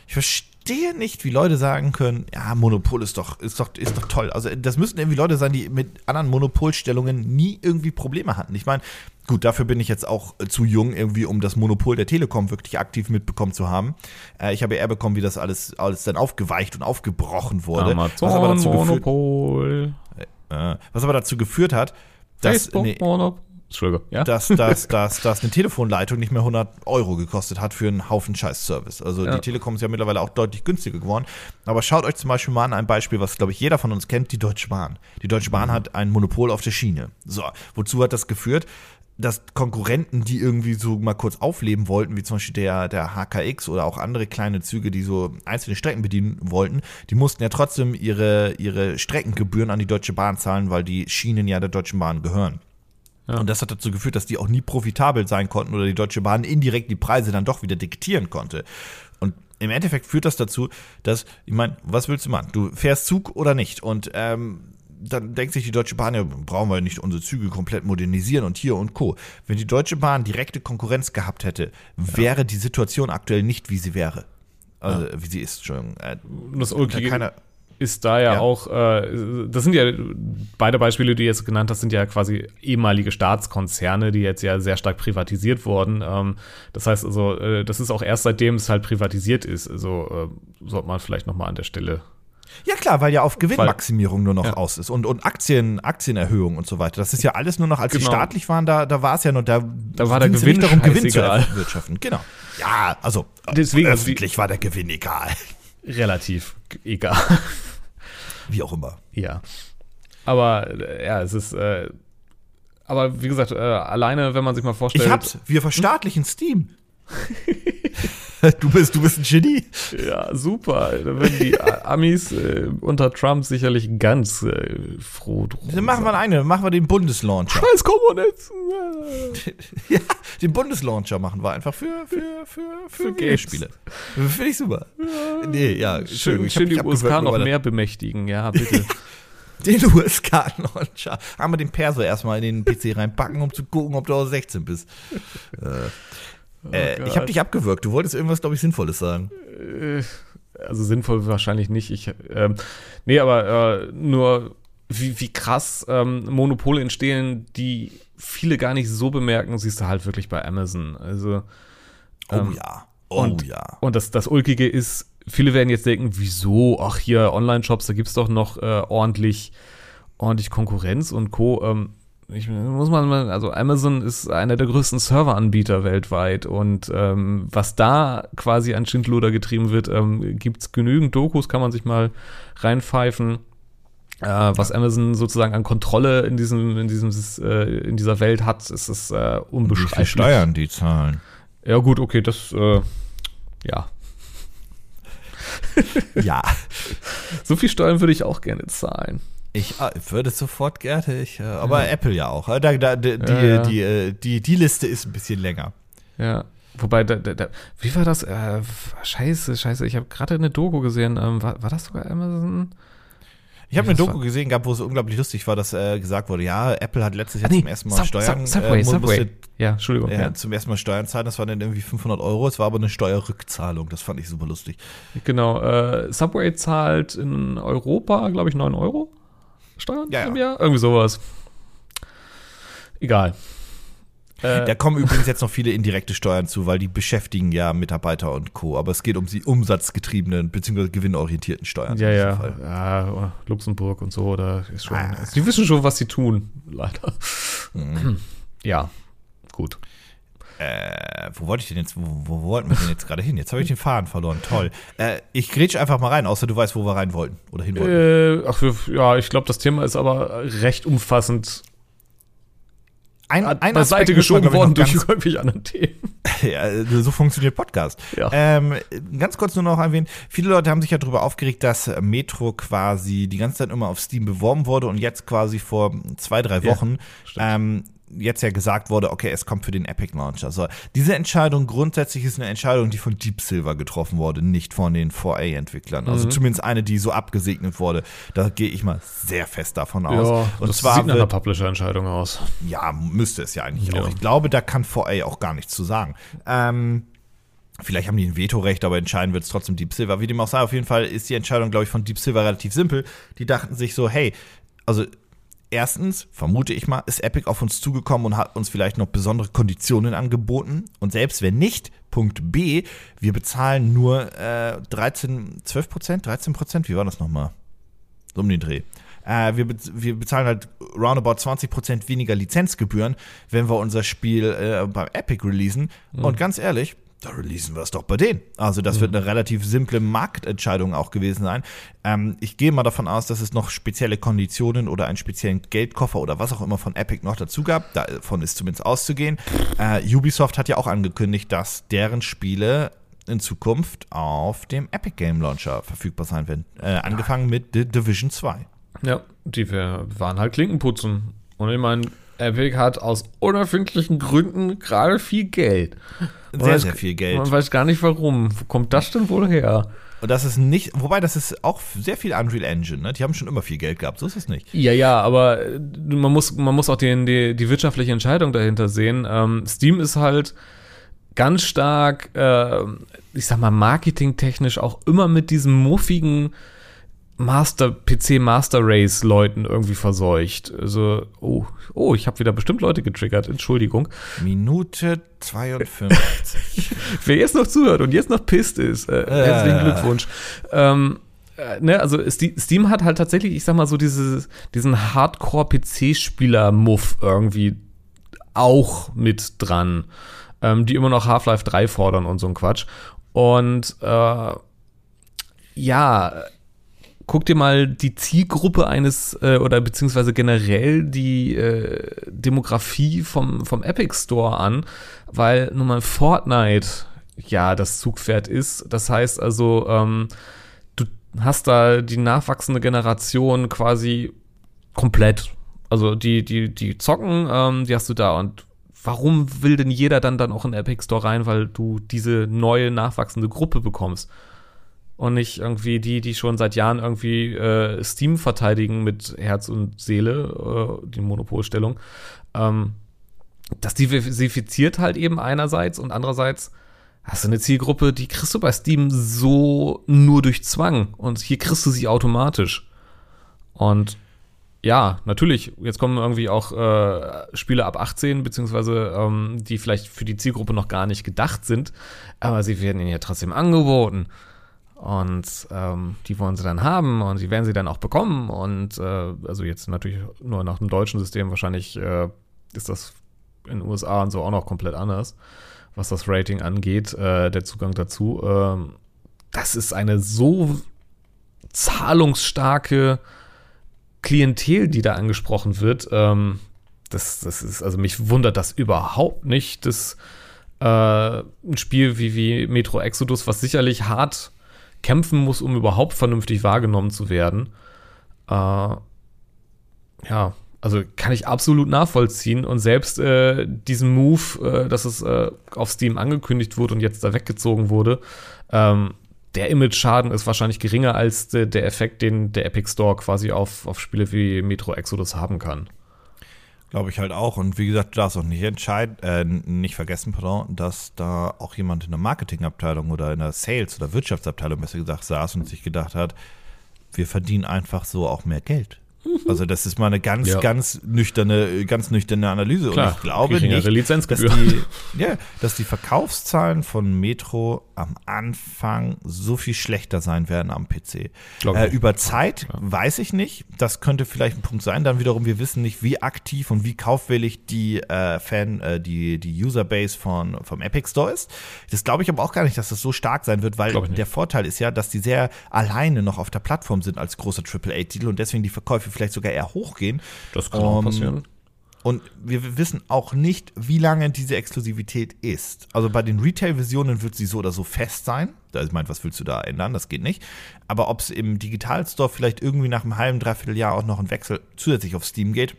A: ich verstehe verstehe nicht, wie Leute sagen können, ja, Monopol ist doch, ist doch, ist doch toll. Also das müssten irgendwie Leute sein, die mit anderen Monopolstellungen nie irgendwie Probleme hatten. Ich meine, gut, dafür bin ich jetzt auch zu jung, irgendwie, um das Monopol der Telekom wirklich aktiv mitbekommen zu haben. Äh, ich habe eher bekommen, wie das alles, alles dann aufgeweicht und aufgebrochen wurde.
B: Amazon, was aber dazu Monopol.
A: Geführt, äh, was aber dazu geführt hat, dass.
B: Facebook, nee, Monopol.
A: Entschuldigung, ja? Dass, dass, dass, dass eine Telefonleitung nicht mehr 100 Euro gekostet hat für einen Haufen Scheiß-Service. Also ja. die Telekom ist ja mittlerweile auch deutlich günstiger geworden. Aber schaut euch zum Beispiel mal an ein Beispiel, was, glaube ich, jeder von uns kennt, die Deutsche Bahn. Die Deutsche Bahn mhm. hat ein Monopol auf der Schiene. So, wozu hat das geführt? dass Konkurrenten, die irgendwie so mal kurz aufleben wollten, wie zum Beispiel der, der HKX oder auch andere kleine Züge, die so einzelne Strecken bedienen wollten, die mussten ja trotzdem ihre, ihre Streckengebühren an die Deutsche Bahn zahlen, weil die Schienen ja der Deutschen Bahn gehören. Ja. Und das hat dazu geführt, dass die auch nie profitabel sein konnten oder die Deutsche Bahn indirekt die Preise dann doch wieder diktieren konnte. Und im Endeffekt führt das dazu, dass, ich meine, was willst du machen? Du fährst Zug oder nicht? Und ähm, dann denkt sich die Deutsche Bahn, ja, brauchen wir nicht unsere Züge komplett modernisieren und hier und Co. Wenn die Deutsche Bahn direkte Konkurrenz gehabt hätte, wäre ja. die Situation aktuell nicht, wie sie wäre. Also, ja. wie sie ist, Entschuldigung. Äh,
B: das ulkige, keiner, ist da ja, ja. auch, äh, das sind ja beide Beispiele, die du jetzt genannt hast, sind ja quasi ehemalige Staatskonzerne, die jetzt ja sehr stark privatisiert wurden. Ähm, das heißt also, äh, das ist auch erst seitdem es halt privatisiert ist. Also äh, sollte man vielleicht nochmal an der Stelle
A: Ja klar, weil ja auf Gewinnmaximierung nur noch ja. aus ist und, und Aktien, Aktienerhöhung und so weiter. Das ist ja alles nur noch, als genau. sie staatlich waren, da, da war es ja nur, da,
B: da war der Gewinn darum, Gewinn
A: zu erwirtschaften. Genau. Ja, also
B: Deswegen,
A: öffentlich also, war der Gewinn egal.
B: Relativ egal.
A: Wie auch immer.
B: Ja. Aber äh, ja, es ist. Äh, aber wie gesagt, äh, alleine, wenn man sich mal vorstellt.
A: Ich hab's. Wir verstaatlichen Steam. du, bist, du bist ein Genie.
B: Ja, super. Da würden die Amis äh, unter Trump sicherlich ganz äh, froh
A: drum. Dann machen wir eine, machen wir den Bundeslauncher.
B: Scheiß Kommunisten.
A: ja, den Bundeslauncher machen wir einfach für, für, für, für, für Spiele. Finde ich super.
B: Ja. Nee, ja. Schön, schön die USK noch mehr bemächtigen, ja, bitte.
A: den USK-Launcher. Haben wir den Perso erstmal in den PC reinpacken, um zu gucken, ob du aus 16 bist. äh. Oh äh, ich habe dich abgewürgt. Du wolltest irgendwas, glaube ich, Sinnvolles sagen.
B: Äh, also sinnvoll wahrscheinlich nicht. Ich, ähm, nee, aber äh, nur wie, wie krass ähm, Monopole entstehen, die viele gar nicht so bemerken, siehst du halt wirklich bei Amazon. Also
A: oh ähm, oh ja, oh
B: und,
A: ja.
B: Und das, das Ulkige ist, viele werden jetzt denken, wieso? Ach hier Online-Shops, da gibt es doch noch äh, ordentlich, ordentlich Konkurrenz und Co. Ähm, ich, muss man mal, also Amazon ist einer der größten Serveranbieter weltweit und ähm, was da quasi an Schindluder getrieben wird, ähm, gibt es genügend Dokus, kann man sich mal reinpfeifen. Äh, was Amazon sozusagen an Kontrolle in diesem, in diesem, äh, in dieser Welt hat, ist es äh, unbeschreiblich. Wie viel
A: Steuern die zahlen?
B: Ja gut, okay, das, äh, ja.
A: ja.
B: so viel Steuern würde ich auch gerne zahlen.
A: Ich äh, würde sofort gerne, ich, äh, aber ja. Apple ja auch. Da, da, die, ja, ja. Die, äh, die, die, Liste ist ein bisschen länger.
B: Ja. Wobei, da, da, wie war das? Äh, scheiße, scheiße. Ich habe gerade eine Doku gesehen. Ähm, war, war das sogar Amazon?
A: Ich habe eine Doku gesehen gehabt, wo es unglaublich lustig war, dass äh, gesagt wurde, ja, Apple hat letztes Jahr ah, nee, zum ersten Mal Sub, Steuern
B: Subway, äh, Subway. ja, Entschuldigung.
A: Äh, ja. Zum ersten Mal Steuern zahlen, das waren dann irgendwie 500 Euro, es war aber eine Steuerrückzahlung, das fand ich super lustig.
B: Genau, äh, Subway zahlt in Europa, glaube ich, 9 Euro Steuern ja, im Jahr? Irgendwie sowas. Egal.
A: Äh, da kommen übrigens jetzt noch viele indirekte Steuern zu, weil die beschäftigen ja Mitarbeiter und Co. Aber es geht um die umsatzgetriebenen bzw. gewinnorientierten Steuern.
B: Ja, ja. ja. Luxemburg und so, da ist schon. Ah. Die wissen schon, was sie tun, leider. Mhm. Ja, gut.
A: Äh, wo wollte ich denn jetzt, wo, wo wollten wir denn jetzt gerade hin? Jetzt habe ich den Faden verloren. Toll. Äh, ich grätsche einfach mal rein, außer du weißt, wo wir rein wollten oder hin wollten.
B: Äh, ach, ja, ich glaube, das Thema ist aber recht umfassend
A: ein, ein
B: beiseite geschoben worden durch irgendwelche anderen Themen.
A: ja, so funktioniert Podcast. Ja. Ähm, ganz kurz nur noch erwähnen, viele Leute haben sich ja darüber aufgeregt, dass Metro quasi die ganze Zeit immer auf Steam beworben wurde und jetzt quasi vor zwei, drei Wochen ja, ähm, jetzt ja gesagt wurde, okay, es kommt für den Epic Launcher. So, diese Entscheidung grundsätzlich ist eine Entscheidung, die von Deep Silver getroffen wurde, nicht von den 4A-Entwicklern. Also mhm. zumindest eine, die so abgesegnet wurde. Da gehe ich mal sehr fest davon aus.
B: Ja, und das zwar sieht nach einer Publisher-Entscheidung aus.
A: Ja, müsste es ja eigentlich ja. auch. Ich glaube, da kann 4A auch gar nichts zu sagen. Ähm, Vielleicht haben die ein Vetorecht, aber entscheiden wird es trotzdem Deep Silver. Wie dem auch sei, auf jeden Fall ist die Entscheidung, glaube ich, von Deep Silver relativ simpel. Die dachten sich so, hey, also erstens, vermute ich mal, ist Epic auf uns zugekommen und hat uns vielleicht noch besondere Konditionen angeboten. Und selbst wenn nicht, Punkt B, wir bezahlen nur äh, 13, 12 Prozent, 13 Prozent, wie war das nochmal? So um den Dreh. Äh, wir, wir bezahlen halt roundabout 20 Prozent weniger Lizenzgebühren, wenn wir unser Spiel äh, beim Epic releasen. Mhm. Und ganz ehrlich, da releasen wir es doch bei denen. Also das mhm. wird eine relativ simple Marktentscheidung auch gewesen sein. Ähm, ich gehe mal davon aus, dass es noch spezielle Konditionen oder einen speziellen Geldkoffer oder was auch immer von Epic noch dazu gab. Davon ist zumindest auszugehen. Äh, Ubisoft hat ja auch angekündigt, dass deren Spiele in Zukunft auf dem Epic Game Launcher verfügbar sein werden. Äh, angefangen mit The Division 2.
B: Ja, die waren halt Klinkenputzen. Und ich meine, Epic hat aus unerfindlichen Gründen gerade viel Geld.
A: Sehr, weiß, sehr viel Geld.
B: Man weiß gar nicht warum. Wo kommt das denn wohl her?
A: Und das ist nicht, wobei das ist auch sehr viel Unreal Engine, ne? Die haben schon immer viel Geld gehabt, so ist es nicht.
B: Ja, ja, aber äh, man muss, man muss auch den, die, die wirtschaftliche Entscheidung dahinter sehen. Ähm, Steam ist halt ganz stark, äh, ich sag mal, marketingtechnisch auch immer mit diesem muffigen Master, PC Master Race Leuten irgendwie verseucht. Also, oh, oh, ich habe wieder bestimmt Leute getriggert, Entschuldigung.
A: Minute 52.
B: Wer jetzt noch zuhört und jetzt noch pisst ist, äh, herzlichen Glückwunsch. Ähm, äh, ne, also Steam hat halt tatsächlich, ich sag mal so, diese, diesen Hardcore-PC-Spieler-Muff irgendwie auch mit dran, ähm, die immer noch Half-Life 3 fordern und so ein Quatsch. Und äh, ja, guck dir mal die Zielgruppe eines äh, oder beziehungsweise generell die äh, Demografie vom, vom Epic Store an, weil nun mal Fortnite ja das Zugpferd ist. Das heißt also, ähm, du hast da die nachwachsende Generation quasi komplett. Also die, die, die zocken, ähm, die hast du da und warum will denn jeder dann dann auch in Epic Store rein, weil du diese neue nachwachsende Gruppe bekommst? Und nicht irgendwie die, die schon seit Jahren irgendwie äh, Steam verteidigen mit Herz und Seele, äh, die Monopolstellung. Ähm, das diversifiziert halt eben einerseits und andererseits hast du eine Zielgruppe, die kriegst du bei Steam so nur durch Zwang und hier kriegst du sie automatisch. Und ja, natürlich, jetzt kommen irgendwie auch äh, Spiele ab 18, beziehungsweise ähm, die vielleicht für die Zielgruppe noch gar nicht gedacht sind, aber sie werden ihnen ja trotzdem angeboten. Und ähm, die wollen sie dann haben und sie werden sie dann auch bekommen. Und äh, also jetzt natürlich nur nach dem deutschen System, wahrscheinlich äh, ist das in den USA und so auch noch komplett anders, was das Rating angeht, äh, der Zugang dazu. Ähm, das ist eine so zahlungsstarke Klientel, die da angesprochen wird. Ähm, das, das ist, also mich wundert das überhaupt nicht, dass äh, ein Spiel wie, wie Metro Exodus, was sicherlich hart kämpfen muss, um überhaupt vernünftig wahrgenommen zu werden. Äh, ja, also kann ich absolut nachvollziehen. Und selbst äh, diesen Move, äh, dass es äh, auf Steam angekündigt wurde und jetzt da weggezogen wurde, ähm, der Image-Schaden ist wahrscheinlich geringer als de, der Effekt, den der Epic Store quasi auf, auf Spiele wie Metro Exodus haben kann.
A: Glaube ich halt auch. Und wie gesagt, du darfst auch nicht entscheiden, äh, nicht vergessen, pardon, dass da auch jemand in der Marketingabteilung oder in der Sales- oder Wirtschaftsabteilung, besser gesagt, saß und sich gedacht hat, wir verdienen einfach so auch mehr Geld. Also das ist mal eine ganz, ja. ganz nüchterne, ganz nüchterne Analyse.
B: Klar,
A: und ich glaube nicht, dass die, ja, dass die Verkaufszahlen von Metro am Anfang so viel schlechter sein werden am PC. Äh, über Zeit ja. weiß ich nicht. Das könnte vielleicht ein Punkt sein. Dann wiederum, wir wissen nicht, wie aktiv und wie kaufwillig die äh, Fan, äh, die, die Userbase von, vom Epic Store ist. Das glaube ich aber auch gar nicht, dass das so stark sein wird, weil der Vorteil ist ja, dass die sehr alleine noch auf der Plattform sind als großer AAA-Titel und deswegen die Verkäufe vielleicht sogar eher hochgehen.
B: Das kann auch um, passieren.
A: Und wir wissen auch nicht, wie lange diese Exklusivität ist. Also bei den Retail-Versionen wird sie so oder so fest sein. Da ich meine, was willst du da ändern? Das geht nicht. Aber ob es im Digital-Store vielleicht irgendwie nach einem halben, dreiviertel Jahr auch noch ein Wechsel zusätzlich auf Steam geht,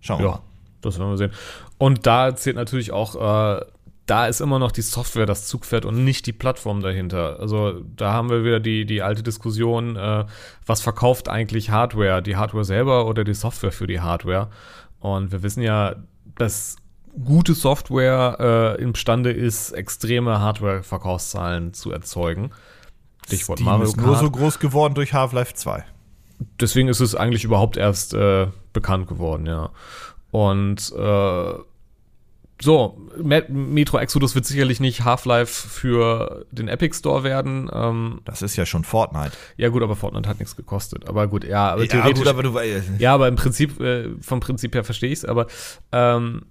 A: schauen wir ja, mal.
B: Das werden wir sehen. Und da zählt natürlich auch äh, da ist immer noch die Software das Zugpferd und nicht die Plattform dahinter. Also da haben wir wieder die, die alte Diskussion, äh, was verkauft eigentlich Hardware? Die Hardware selber oder die Software für die Hardware? Und wir wissen ja, dass gute Software äh, imstande ist, extreme Hardware-Verkaufszahlen zu erzeugen.
A: Stichwort Steam Mario Kart. ist nur so groß geworden durch Half-Life 2.
B: Deswegen ist es eigentlich überhaupt erst äh, bekannt geworden, ja. Und äh, so, Metro Exodus wird sicherlich nicht Half-Life für den Epic Store werden. Ähm,
A: das ist ja schon Fortnite.
B: Ja, gut, aber Fortnite hat nichts gekostet. Aber gut, ja, aber ja, theoretisch. Gut, aber du, ja, aber im Prinzip, äh, vom Prinzip her verstehe ich es, aber, ähm,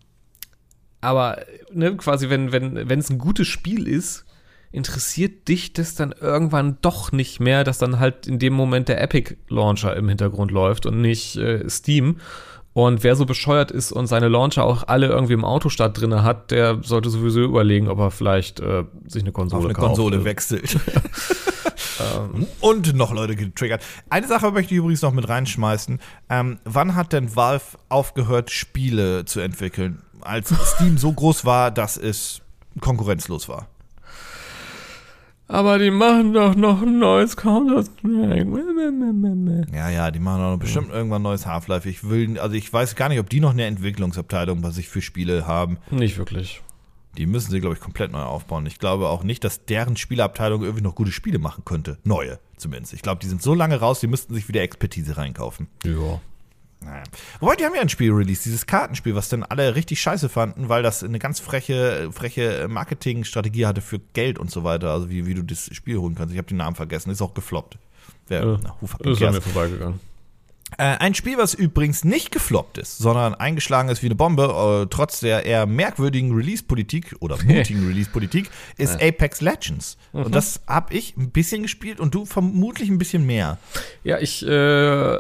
B: aber ne, quasi, wenn wenn wenn es ein gutes Spiel ist, interessiert dich das dann irgendwann doch nicht mehr, dass dann halt in dem Moment der Epic Launcher im Hintergrund läuft und nicht äh, Steam. Und wer so bescheuert ist und seine Launcher auch alle irgendwie im Autostart drin hat, der sollte sowieso überlegen, ob er vielleicht äh, sich eine Konsole
A: Auf eine kauft. Konsole wechselt. ähm. Und noch Leute getriggert. Eine Sache möchte ich übrigens noch mit reinschmeißen. Ähm, wann hat denn Valve aufgehört, Spiele zu entwickeln? Als Steam so groß war, dass es konkurrenzlos war.
B: Aber die machen doch noch ein neues Counter-Strike.
A: Ja, ja, die machen auch bestimmt irgendwann ein neues Half-Life. Ich will, also ich weiß gar nicht, ob die noch eine Entwicklungsabteilung bei sich für Spiele haben.
B: Nicht wirklich.
A: Die müssen sie, glaube ich, komplett neu aufbauen. Ich glaube auch nicht, dass deren Spieleabteilung irgendwie noch gute Spiele machen könnte. Neue zumindest. Ich glaube, die sind so lange raus, die müssten sich wieder Expertise reinkaufen.
B: Ja.
A: Naja. Wobei, die haben ja ein Spiel released, dieses Kartenspiel, was dann alle richtig scheiße fanden, weil das eine ganz freche, freche Marketingstrategie hatte für Geld und so weiter, also wie, wie du das Spiel holen kannst. Ich habe den Namen vergessen, ist auch gefloppt. Wer,
B: Äh,
A: na,
B: ist an mir vorbeigegangen.
A: Äh, ein Spiel, was übrigens nicht gefloppt ist, sondern eingeschlagen ist wie eine Bombe, äh, trotz der eher merkwürdigen Release-Politik oder mutigen Release-Politik, ist Apex Legends.
B: Mhm.
A: Und das habe ich ein bisschen gespielt und du vermutlich ein bisschen mehr.
B: Ja, ich äh,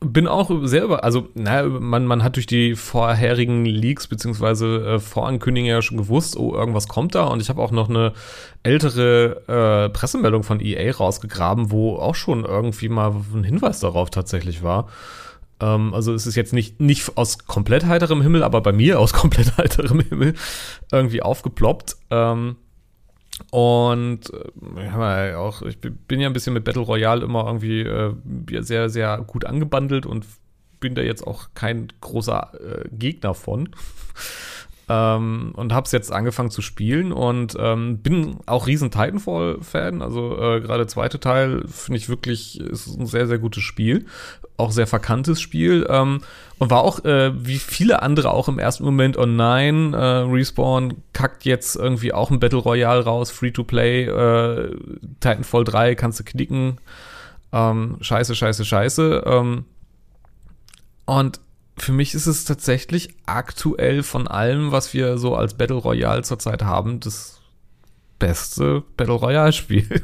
B: bin auch selber, also na, man, man hat durch die vorherigen Leaks beziehungsweise äh, Vorankündigungen ja schon gewusst, oh, irgendwas kommt da und ich habe auch noch eine ältere äh, Pressemeldung von EA rausgegraben, wo auch schon irgendwie mal ein Hinweis darauf tatsächlich war. Ähm, also es ist jetzt nicht, nicht aus komplett heiterem Himmel, aber bei mir aus komplett heiterem Himmel irgendwie aufgeploppt. Ähm, und äh, auch, ich bin ja ein bisschen mit Battle Royale immer irgendwie äh, sehr, sehr gut angebandelt und bin da jetzt auch kein großer äh, Gegner von. Ähm, und hab's jetzt angefangen zu spielen und ähm, bin auch riesen Titanfall-Fan. Also äh, gerade zweite Teil finde ich wirklich ist ein sehr, sehr gutes Spiel. Auch sehr verkanntes Spiel. Ähm, und war auch, äh, wie viele andere auch im ersten Moment, oh nein, äh, Respawn kackt jetzt irgendwie auch ein Battle Royale raus, Free-to-Play, äh, Titanfall 3 kannst du knicken. Ähm, scheiße, scheiße, scheiße. Ähm, und für mich ist es tatsächlich aktuell von allem, was wir so als Battle Royale zurzeit haben, das beste Battle Royale Spiel.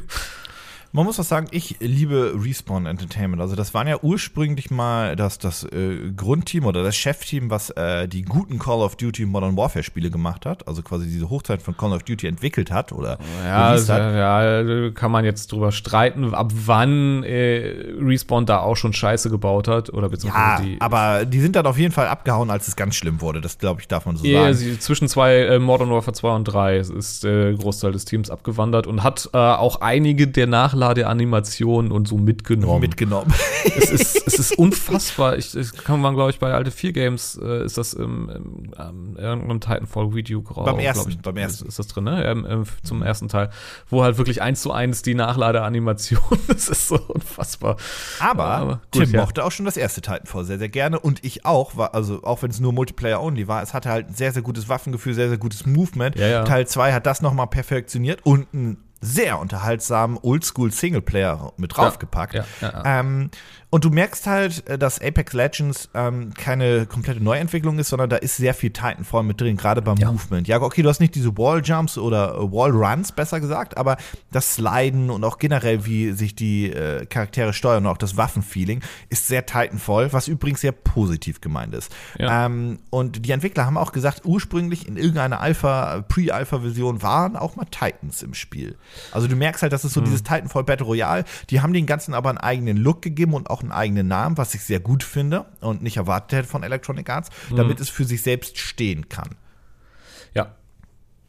A: Man muss auch sagen, ich liebe Respawn Entertainment. Also das waren ja ursprünglich mal das, das äh, Grundteam oder das Chefteam, was äh, die guten Call of Duty Modern Warfare Spiele gemacht hat. Also quasi diese Hochzeit von Call of Duty entwickelt hat oder
B: Ja, also,
A: hat.
B: ja, kann man jetzt drüber streiten, ab wann äh, Respawn da auch schon Scheiße gebaut hat oder
A: Ja,
B: beziehungsweise die.
A: aber die sind dann auf jeden Fall abgehauen, als es ganz schlimm wurde. Das glaube ich, darf man so
B: Ja,
A: sagen.
B: zwischen zwei äh, Modern Warfare 2 und 3 ist der Großteil des Teams abgewandert und hat äh, auch einige der Nachladeanimationen und so mitgenommen.
A: mitgenommen.
B: es, ist, es ist unfassbar. Ich, das kann man, glaube ich, bei alte 4 Games äh, ist das im, im ähm, irgendeinem Titanfall-Video
A: Beim ersten, beim ersten.
B: Ist, das drin, ne? Ähm, ähm, zum ersten Teil. Wo halt wirklich eins zu eins die Nachladeanimation. das ist so unfassbar.
A: Aber,
B: Aber gut,
A: Tim
B: ja.
A: mochte auch schon das erste Titanfall sehr, sehr gerne. Und ich auch, war, also auch wenn es nur Multiplayer-only war, es hatte halt ein sehr, sehr gutes Waffengefühl, sehr, sehr gutes Movement.
B: Ja, ja.
A: Teil 2 hat das nochmal perfektioniert und einen sehr unterhaltsamen Oldschool-Singleplayer mit draufgepackt.
B: Ja, ja, ja.
A: Ähm, und du merkst halt, äh, dass Apex Legends ähm, keine komplette Neuentwicklung ist, sondern da ist sehr viel Titanfall mit drin, gerade beim
B: Ja.
A: Movement. Ja, okay, du hast nicht diese Wall-Jumps oder äh, Wall-Runs, besser gesagt, aber das Sliden und auch generell, wie sich die äh, Charaktere steuern und auch das Waffenfeeling ist sehr Titanfall, was übrigens sehr positiv gemeint ist.
B: Ja.
A: Ähm, und die Entwickler haben auch gesagt, ursprünglich in irgendeiner Alpha, Pre-Alpha-Version waren auch mal Titans im Spiel. Also du merkst halt, das ist so dieses Titanfall Battle Royale. Die haben den ganzen aber einen eigenen Look gegeben und auch einen eigenen Namen, was ich sehr gut finde und nicht erwartet hätte von Electronic Arts, damit es für sich selbst stehen kann.
B: Ja.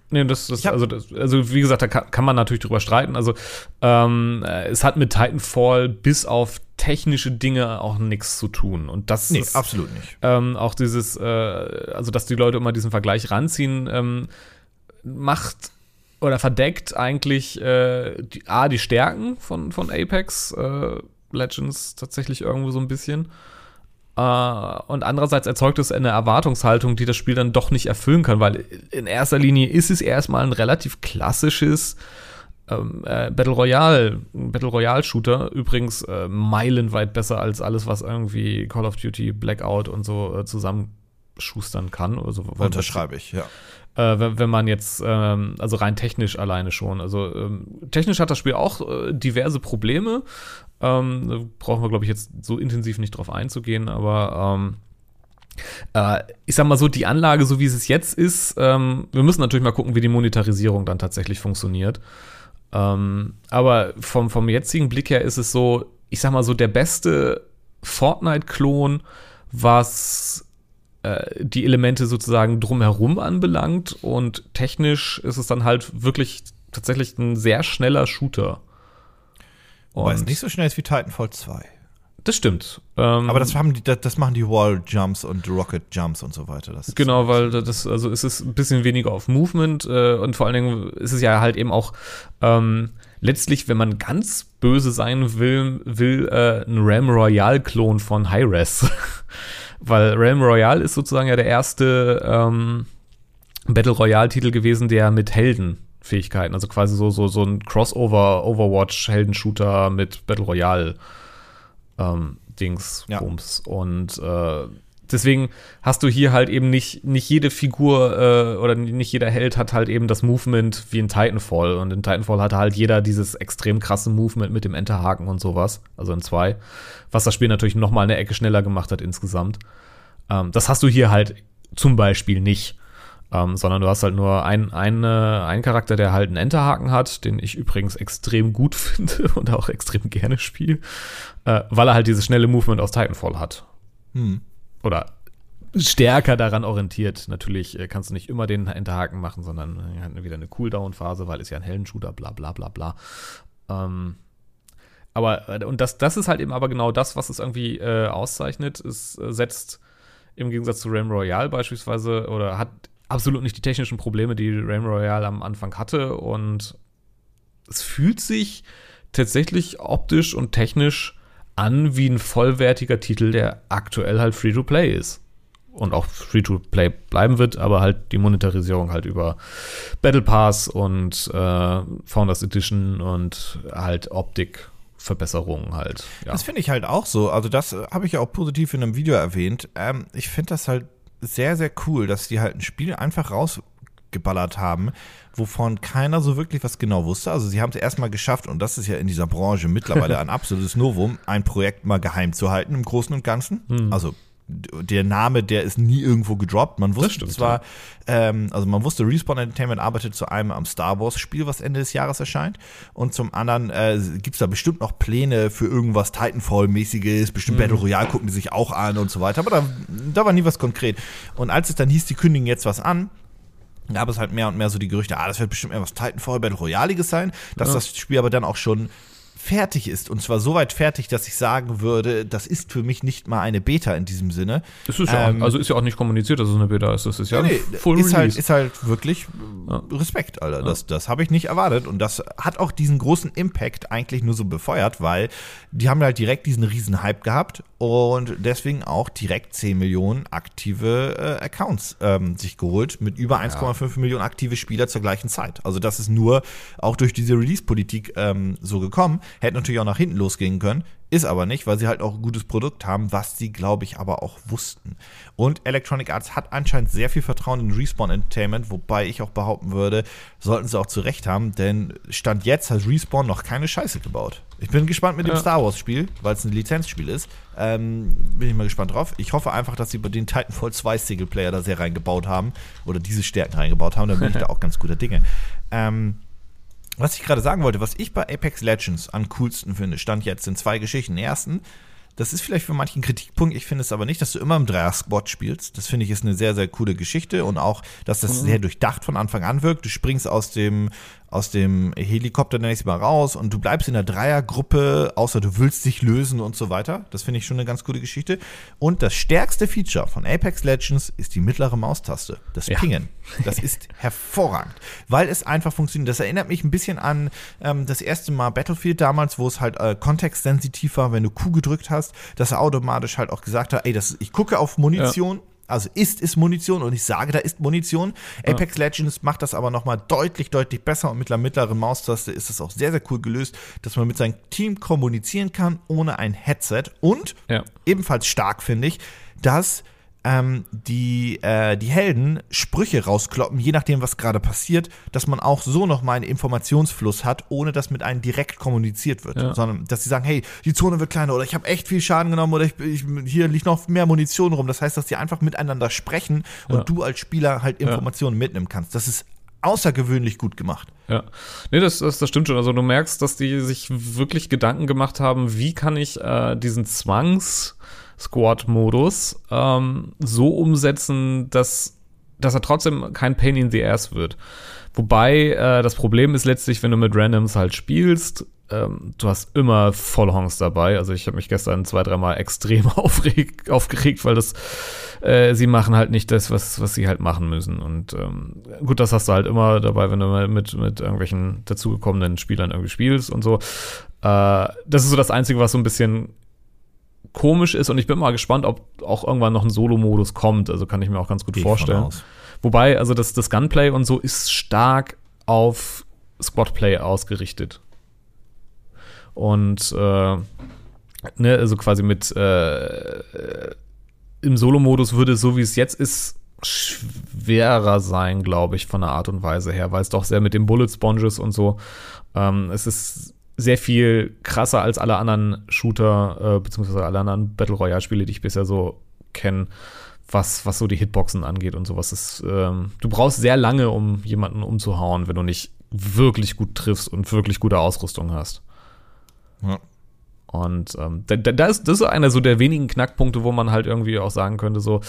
B: Nee, das, das, also, das, also wie gesagt, da kann, kann man natürlich drüber streiten. Also ähm, äh, es hat mit Titanfall bis auf technische Dinge auch nichts zu tun. Und das
A: Nee,
B: ist
A: absolut nicht.
B: ähm, auch dieses, äh, also dass die Leute immer diesen Vergleich ranziehen, ähm, macht oder verdeckt eigentlich äh, die, A, die Stärken von, von Apex äh, Legends tatsächlich irgendwo so ein bisschen. Äh, und andererseits erzeugt es eine Erwartungshaltung, die das Spiel dann doch nicht erfüllen kann, weil in erster Linie ist es erstmal ein relativ klassisches ähm, äh, Battle Royale, Battle Royale Shooter. Übrigens äh, meilenweit besser als alles, was irgendwie Call of Duty, Blackout und so äh, zusammenschustern kann. Also,
A: Unterschreibe ich, ja.
B: äh, wenn, wenn man jetzt, ähm, also rein technisch alleine schon. Also ähm, technisch hat das Spiel auch äh, diverse Probleme. Ähm, da brauchen wir, glaube ich, jetzt so intensiv nicht drauf einzugehen, aber ähm, äh, ich sag mal so, die Anlage, so wie es jetzt ist, ähm, wir müssen natürlich mal gucken, wie die Monetarisierung dann tatsächlich funktioniert. Ähm, aber vom, vom jetzigen Blick her ist es so, ich sag mal so, der beste Fortnite-Klon, was äh, die Elemente sozusagen drumherum anbelangt und technisch ist es dann halt wirklich tatsächlich ein sehr schneller Shooter.
A: Wobei es nicht so schnell ist wie Titanfall 2.
B: das stimmt. Ähm,
A: Aber das, haben die, das, das machen die Wall-Jumps und Rocket Jumps und so weiter.
B: Genau, weil das, also es ist ein bisschen weniger auf Movement äh, und vor allen Dingen ist es ja halt eben auch ähm, letztlich, wenn man ganz böse sein will, will äh, ein Ram Royale-Klon von Hi-Res. weil Ram Royale ist sozusagen ja der erste ähm, Battle Royale-Titel gewesen, der mit Helden Fähigkeiten. Also quasi so, so, so ein Crossover, Overwatch, Heldenshooter mit Battle Royale ähm, Dings,
A: Ja.
B: Bums. Und äh, deswegen hast du hier halt eben nicht, nicht jede Figur äh, oder nicht jeder Held hat halt eben das Movement wie in Titanfall. Und in Titanfall hatte halt jeder dieses extrem krasse Movement mit dem Enterhaken und sowas. Also in zwei. Was das Spiel natürlich noch mal eine Ecke schneller gemacht hat insgesamt. Ähm, das hast du hier halt zum Beispiel nicht. Ähm, sondern du hast halt nur einen, eine, einen Charakter, der halt einen Enterhaken hat, den ich übrigens extrem gut finde und auch extrem gerne spiele, äh, weil er halt dieses schnelle Movement aus Titanfall hat.
A: Hm.
B: Oder stärker daran orientiert. Natürlich äh, kannst du nicht immer den Enterhaken machen, sondern äh, wieder eine Cooldown-Phase, weil es ja ein Heldenshooter, bla bla bla bla. Ähm, aber, äh, und das, das ist halt eben aber genau das, was es irgendwie äh, auszeichnet. Es äh, setzt im Gegensatz zu Ram Royale beispielsweise oder hat absolut nicht die technischen Probleme, die Ram Royale am Anfang hatte. Und es fühlt sich tatsächlich optisch und technisch an wie ein vollwertiger Titel, der aktuell halt Free-to-Play ist. Und auch Free-to-Play bleiben wird, aber halt die Monetarisierung halt über Battle Pass und äh, Founders Edition und halt Optikverbesserungen halt. Ja.
A: Das finde ich halt auch so. Also, das äh, habe ich ja auch positiv in einem Video erwähnt. Ähm, ich finde das halt sehr, sehr cool, dass die halt ein Spiel einfach rausgeballert haben, wovon keiner so wirklich was genau wusste. Also, sie haben es erstmal geschafft, und das ist ja in dieser Branche mittlerweile ein absolutes Novum, ein Projekt mal geheim zu halten im Großen und Ganzen. Also, d- der Name, der ist nie irgendwo gedroppt. Man wusste
B: stimmt,
A: zwar, ähm, also man wusste, Respawn Entertainment arbeitet zu einem am Star Wars Spiel, was Ende des Jahres erscheint. Und zum anderen äh, gibt's da bestimmt noch Pläne für irgendwas Titanfall-mäßiges, bestimmt Battle Royale gucken die sich auch an und so weiter. Aber da, da war nie was konkret. Und als es dann hieß, die kündigen jetzt was an, gab es halt mehr und mehr so die Gerüchte, ah, das wird bestimmt etwas Titanfall Battle Royaliges sein, dass
B: Ja.
A: das Spiel aber dann auch schon fertig ist. Und zwar so weit fertig, dass ich sagen würde, das ist für mich nicht mal eine Beta in diesem Sinne.
B: Ist ja,
A: Ähm,
B: auch, also ist ja auch nicht kommuniziert, dass es eine Beta ist. Das ist ja
A: Nee,
B: Full
A: ist, halt,
B: Release.
A: ist halt wirklich
B: Ja.
A: Respekt, Alter. Das, das habe ich nicht erwartet. Und das hat auch diesen großen Impact eigentlich nur so befeuert, weil die haben halt direkt diesen riesen Hype gehabt und deswegen auch direkt 10 Millionen aktive äh, Accounts ähm, sich geholt mit über 1,5 Millionen aktive Spieler zur gleichen Zeit. Also das ist nur auch durch diese Release-Politik ähm, so gekommen. Hätte natürlich auch nach hinten losgehen können. Ist aber nicht, weil sie halt auch ein gutes Produkt haben, was sie, glaube ich, aber auch wussten. Und Electronic Arts hat anscheinend sehr viel Vertrauen in Respawn Entertainment, wobei ich auch behaupten würde, sollten sie auch zu Recht haben, denn Stand jetzt hat Respawn noch keine Scheiße gebaut. Ich bin gespannt mit dem
B: Ja.
A: Star Wars Spiel, weil es ein Lizenzspiel ist. Ähm, bin ich mal gespannt drauf. Ich hoffe einfach, dass sie bei den Titanfall 2 Singleplayer da sehr reingebaut haben oder diese Stärken reingebaut haben, dann bin ich da auch ganz guter Dinge. Ähm, was ich gerade sagen wollte, was ich bei Apex Legends am coolsten finde, stand jetzt in zwei Geschichten. Ersten, das ist vielleicht für manchen Kritikpunkt, ich finde es aber nicht, dass du immer im Dreier-Squad spielst. Das finde ich ist eine sehr, sehr coole Geschichte und auch, dass das sehr durchdacht von Anfang an wirkt. Du springst aus dem, aus dem Helikopter nenne ich es mal raus und du bleibst in der Dreiergruppe, außer du willst dich lösen und so weiter. Das finde ich schon eine ganz coole Geschichte. Und das stärkste Feature von Apex Legends ist die mittlere Maustaste, das
B: Ja.
A: Pingen. Das ist hervorragend, weil es einfach funktioniert. Das erinnert mich ein bisschen an ähm, das erste Mal Battlefield damals, wo es halt äh, kontextsensitiv war, wenn du Q gedrückt hast, dass er automatisch halt auch gesagt hat, ey, das, ich gucke auf Munition. Also ist ist Munition und ich sage, da ist Munition. Apex Legends macht das aber noch mal deutlich, deutlich besser und mit der mittleren Maustaste ist es auch sehr, sehr cool gelöst, dass man mit seinem Team kommunizieren kann ohne ein Headset und
B: Ja.
A: ebenfalls stark finde ich, dass ähm, die, äh, die Helden Sprüche rauskloppen, je nachdem, was gerade passiert, dass man auch so noch mal einen Informationsfluss hat, ohne dass mit einem direkt kommuniziert wird.
B: Ja.
A: Sondern, dass sie sagen, hey, die Zone wird kleiner oder ich habe echt viel Schaden genommen oder ich, ich, hier liegt noch mehr Munition rum. Das heißt, dass die einfach miteinander sprechen und
B: Ja.
A: du als Spieler halt Informationen mitnehmen kannst. Das ist außergewöhnlich gut gemacht.
B: Ja. Nee, das, das, das stimmt schon. Also du merkst, dass die sich wirklich Gedanken gemacht haben, wie kann ich äh, diesen Zwangs-Squad-Modus ähm, so umsetzen, dass, dass er trotzdem kein Pain in the Ass wird. Wobei äh, das Problem ist letztlich, wenn du mit Randoms halt spielst, ähm, du hast immer Vollhongs dabei. Also ich habe mich gestern zwei, dreimal extrem aufreg aufgeregt, weil das äh, sie machen halt nicht das, was, was sie halt machen müssen. Und ähm, gut, das hast du halt immer dabei, wenn du mit, mit irgendwelchen dazugekommenen Spielern irgendwie spielst und so. Äh, das ist so das Einzige, was so ein bisschen komisch ist und ich bin mal gespannt, ob auch irgendwann noch ein Solo-Modus kommt. Also kann ich mir auch ganz gut
A: von
B: vorstellen. Wobei, also das, das Gunplay und so ist stark, auf Squad-Play ausgerichtet. Und äh, ne, also quasi mit äh, im Solo-Modus würde so wie es jetzt ist schwerer sein, glaube ich, von der Art und Weise her, weil es doch sehr mit den Bullet Sponges und so. Ähm, es ist sehr viel krasser als alle anderen Shooter, äh, beziehungsweise alle anderen Battle Royale-Spiele, die ich bisher so kenne, was, was so die Hitboxen angeht und sowas. Ist, ähm, du brauchst sehr lange, um jemanden umzuhauen, wenn du nicht wirklich gut triffst und wirklich gute Ausrüstung hast. Ja. Und ähm, da, da ist, das ist einer so der wenigen Knackpunkte, wo man halt irgendwie auch sagen könnte, so,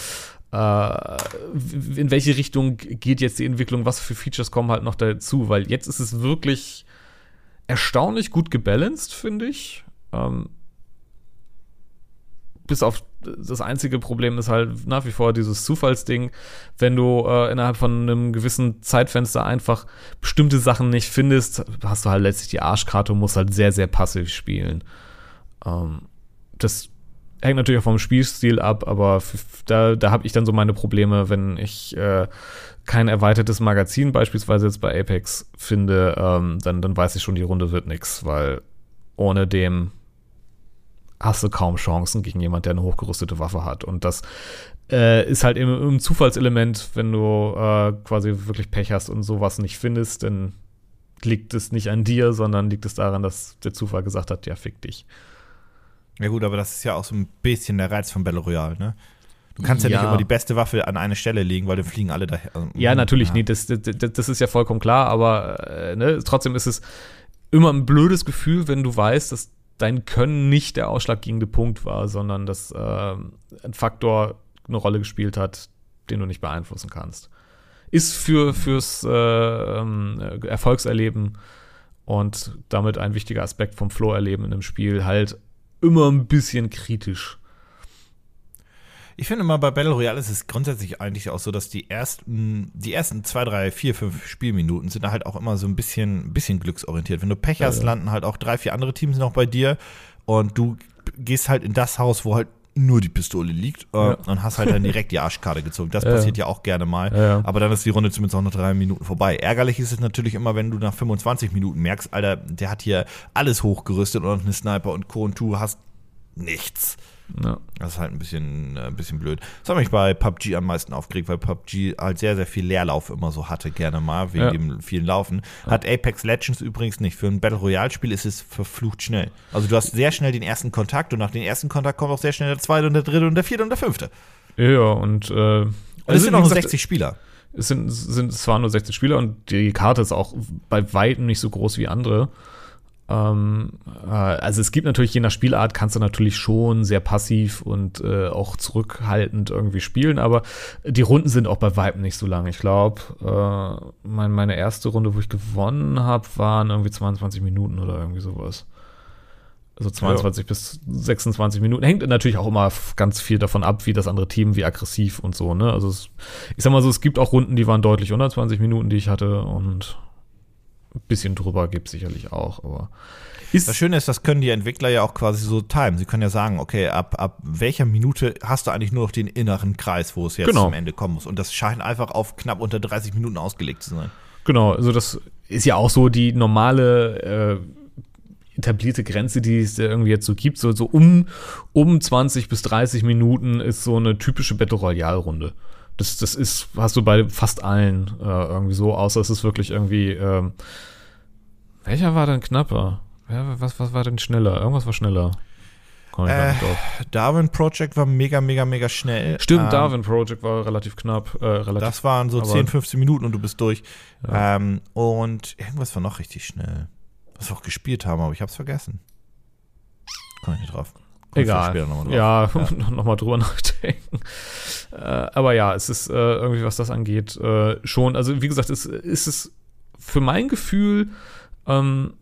B: äh, in welche Richtung geht jetzt die Entwicklung, was für Features kommen halt noch dazu, weil jetzt ist es wirklich erstaunlich gut gebalanced, finde ich. Ähm, bis auf das einzige Problem ist halt nach wie vor dieses Zufallsding, wenn du äh, innerhalb von einem gewissen Zeitfenster einfach bestimmte Sachen nicht findest, hast du halt letztlich die Arschkarte und musst halt sehr, sehr passiv spielen. Ähm, das hängt natürlich auch vom Spielstil ab, aber da, da habe ich dann so meine Probleme, wenn ich äh, kein erweitertes Magazin beispielsweise jetzt bei Apex finde, ähm, dann, dann weiß ich schon, die Runde wird nix, weil ohne dem hast du kaum Chancen gegen jemanden, der eine hochgerüstete Waffe hat. Und das äh, ist halt im, im Zufallselement, wenn du äh, quasi wirklich Pech hast und sowas nicht findest, dann liegt es nicht an dir, sondern liegt es daran, dass der Zufall gesagt hat, ja, fick dich.
A: Ja gut, aber das ist ja auch so ein bisschen der Reiz von Battle Royale, ne? Du kannst ja, ja, nicht immer die beste Waffe an eine Stelle legen, weil dann fliegen alle daher.
B: Also, ja, natürlich ja. nicht. Das, das, das, ist ja vollkommen klar, aber äh, ne, trotzdem ist es immer ein blödes Gefühl, wenn du weißt, dass dein Können nicht der ausschlaggebende Punkt war, sondern dass äh, ein Faktor eine Rolle gespielt hat, den du nicht beeinflussen kannst. Ist für fürs äh, ähm, Erfolgserleben und damit ein wichtiger Aspekt vom Flow-Erleben in einem Spiel halt immer ein bisschen kritisch.
A: Ich finde mal, bei Battle Royale ist es grundsätzlich eigentlich auch so, dass die ersten, die ersten zwei, drei, vier, fünf Spielminuten sind da halt auch immer so ein bisschen, bisschen glücksorientiert. Wenn du Pech hast, ja, ja. landen halt auch drei, vier andere Teams noch bei dir und du gehst halt in das Haus, wo halt nur die Pistole liegt äh, ja. und hast halt dann direkt die Arschkarte gezogen. Das passiert ja auch gerne mal. Aber dann ist die Runde zumindest auch noch drei Minuten vorbei. Ärgerlich ist es natürlich immer, wenn du nach 25 Minuten merkst, Alter, der hat hier alles hochgerüstet und eine Sniper und Co. und du hast nichts. Ja. Das ist halt ein bisschen, äh, ein bisschen blöd. Das hat mich bei PUBG am meisten aufgeregt, weil PUBG halt sehr, sehr viel Leerlauf immer so hatte, gerne mal, wegen ja. dem vielen Laufen. Hat Apex Legends übrigens nicht. Für ein Battle Royale-Spiel ist es verflucht schnell. Also du hast sehr schnell den ersten Kontakt und nach dem ersten Kontakt kommt auch sehr schnell der zweite und der dritte und der vierte und der fünfte.
B: Ja, und, äh,
A: und es also sind auch nur 60 Spieler.
B: Es sind, sind zwar nur 60 Spieler und die Karte ist auch bei weitem nicht so groß wie andere. Ähm, äh, also es gibt natürlich, je nach Spielart kannst du natürlich schon sehr passiv und äh, auch zurückhaltend irgendwie spielen, aber die Runden sind auch bei Weitem nicht so lang. Ich glaube, äh, mein, meine erste Runde, wo ich gewonnen habe, waren irgendwie 22 Minuten oder irgendwie sowas. Also 22 ja. bis 26 Minuten. Hängt natürlich auch immer ganz viel davon ab, wie das andere Team, wie aggressiv und so, ne? Also es, ich sag mal so, es gibt auch Runden, die waren deutlich unter 20 Minuten, die ich hatte und ein bisschen drüber gibt es sicherlich auch, aber
A: das Schöne ist, das können die Entwickler ja auch quasi so timen. Sie können ja sagen, okay, ab, ab welcher Minute hast du eigentlich nur noch den inneren Kreis, wo es jetzt genau. zum Ende kommen muss. Und das scheint einfach auf knapp unter 30 Minuten ausgelegt zu sein.
B: Genau, also das ist ja auch so die normale äh, etablierte Grenze, die es irgendwie jetzt so gibt. So, so um, um 20 bis 30 Minuten ist so eine typische Battle Royale-Runde. Das, das ist, hast du bei fast allen äh, irgendwie so, außer es ist wirklich irgendwie. Ähm, welcher war denn knapper? Ja, was, was war denn schneller? Irgendwas war schneller.
A: Äh, Darwin Project war mega, mega, mega schnell.
B: Stimmt, ähm, Darwin Project war relativ knapp. Äh, relativ,
A: das waren so 10, 15 Minuten und du bist durch. Ja. Ähm, und irgendwas war noch richtig schnell. Was wir auch gespielt haben, aber ich hab's vergessen. Komm ich nicht drauf.
B: Egal. Noch ja, ja. nochmal drüber nachdenken. Äh, aber ja, es ist äh, irgendwie, was das angeht, äh, schon. Also, wie gesagt, es ist es für mein Gefühl ähm,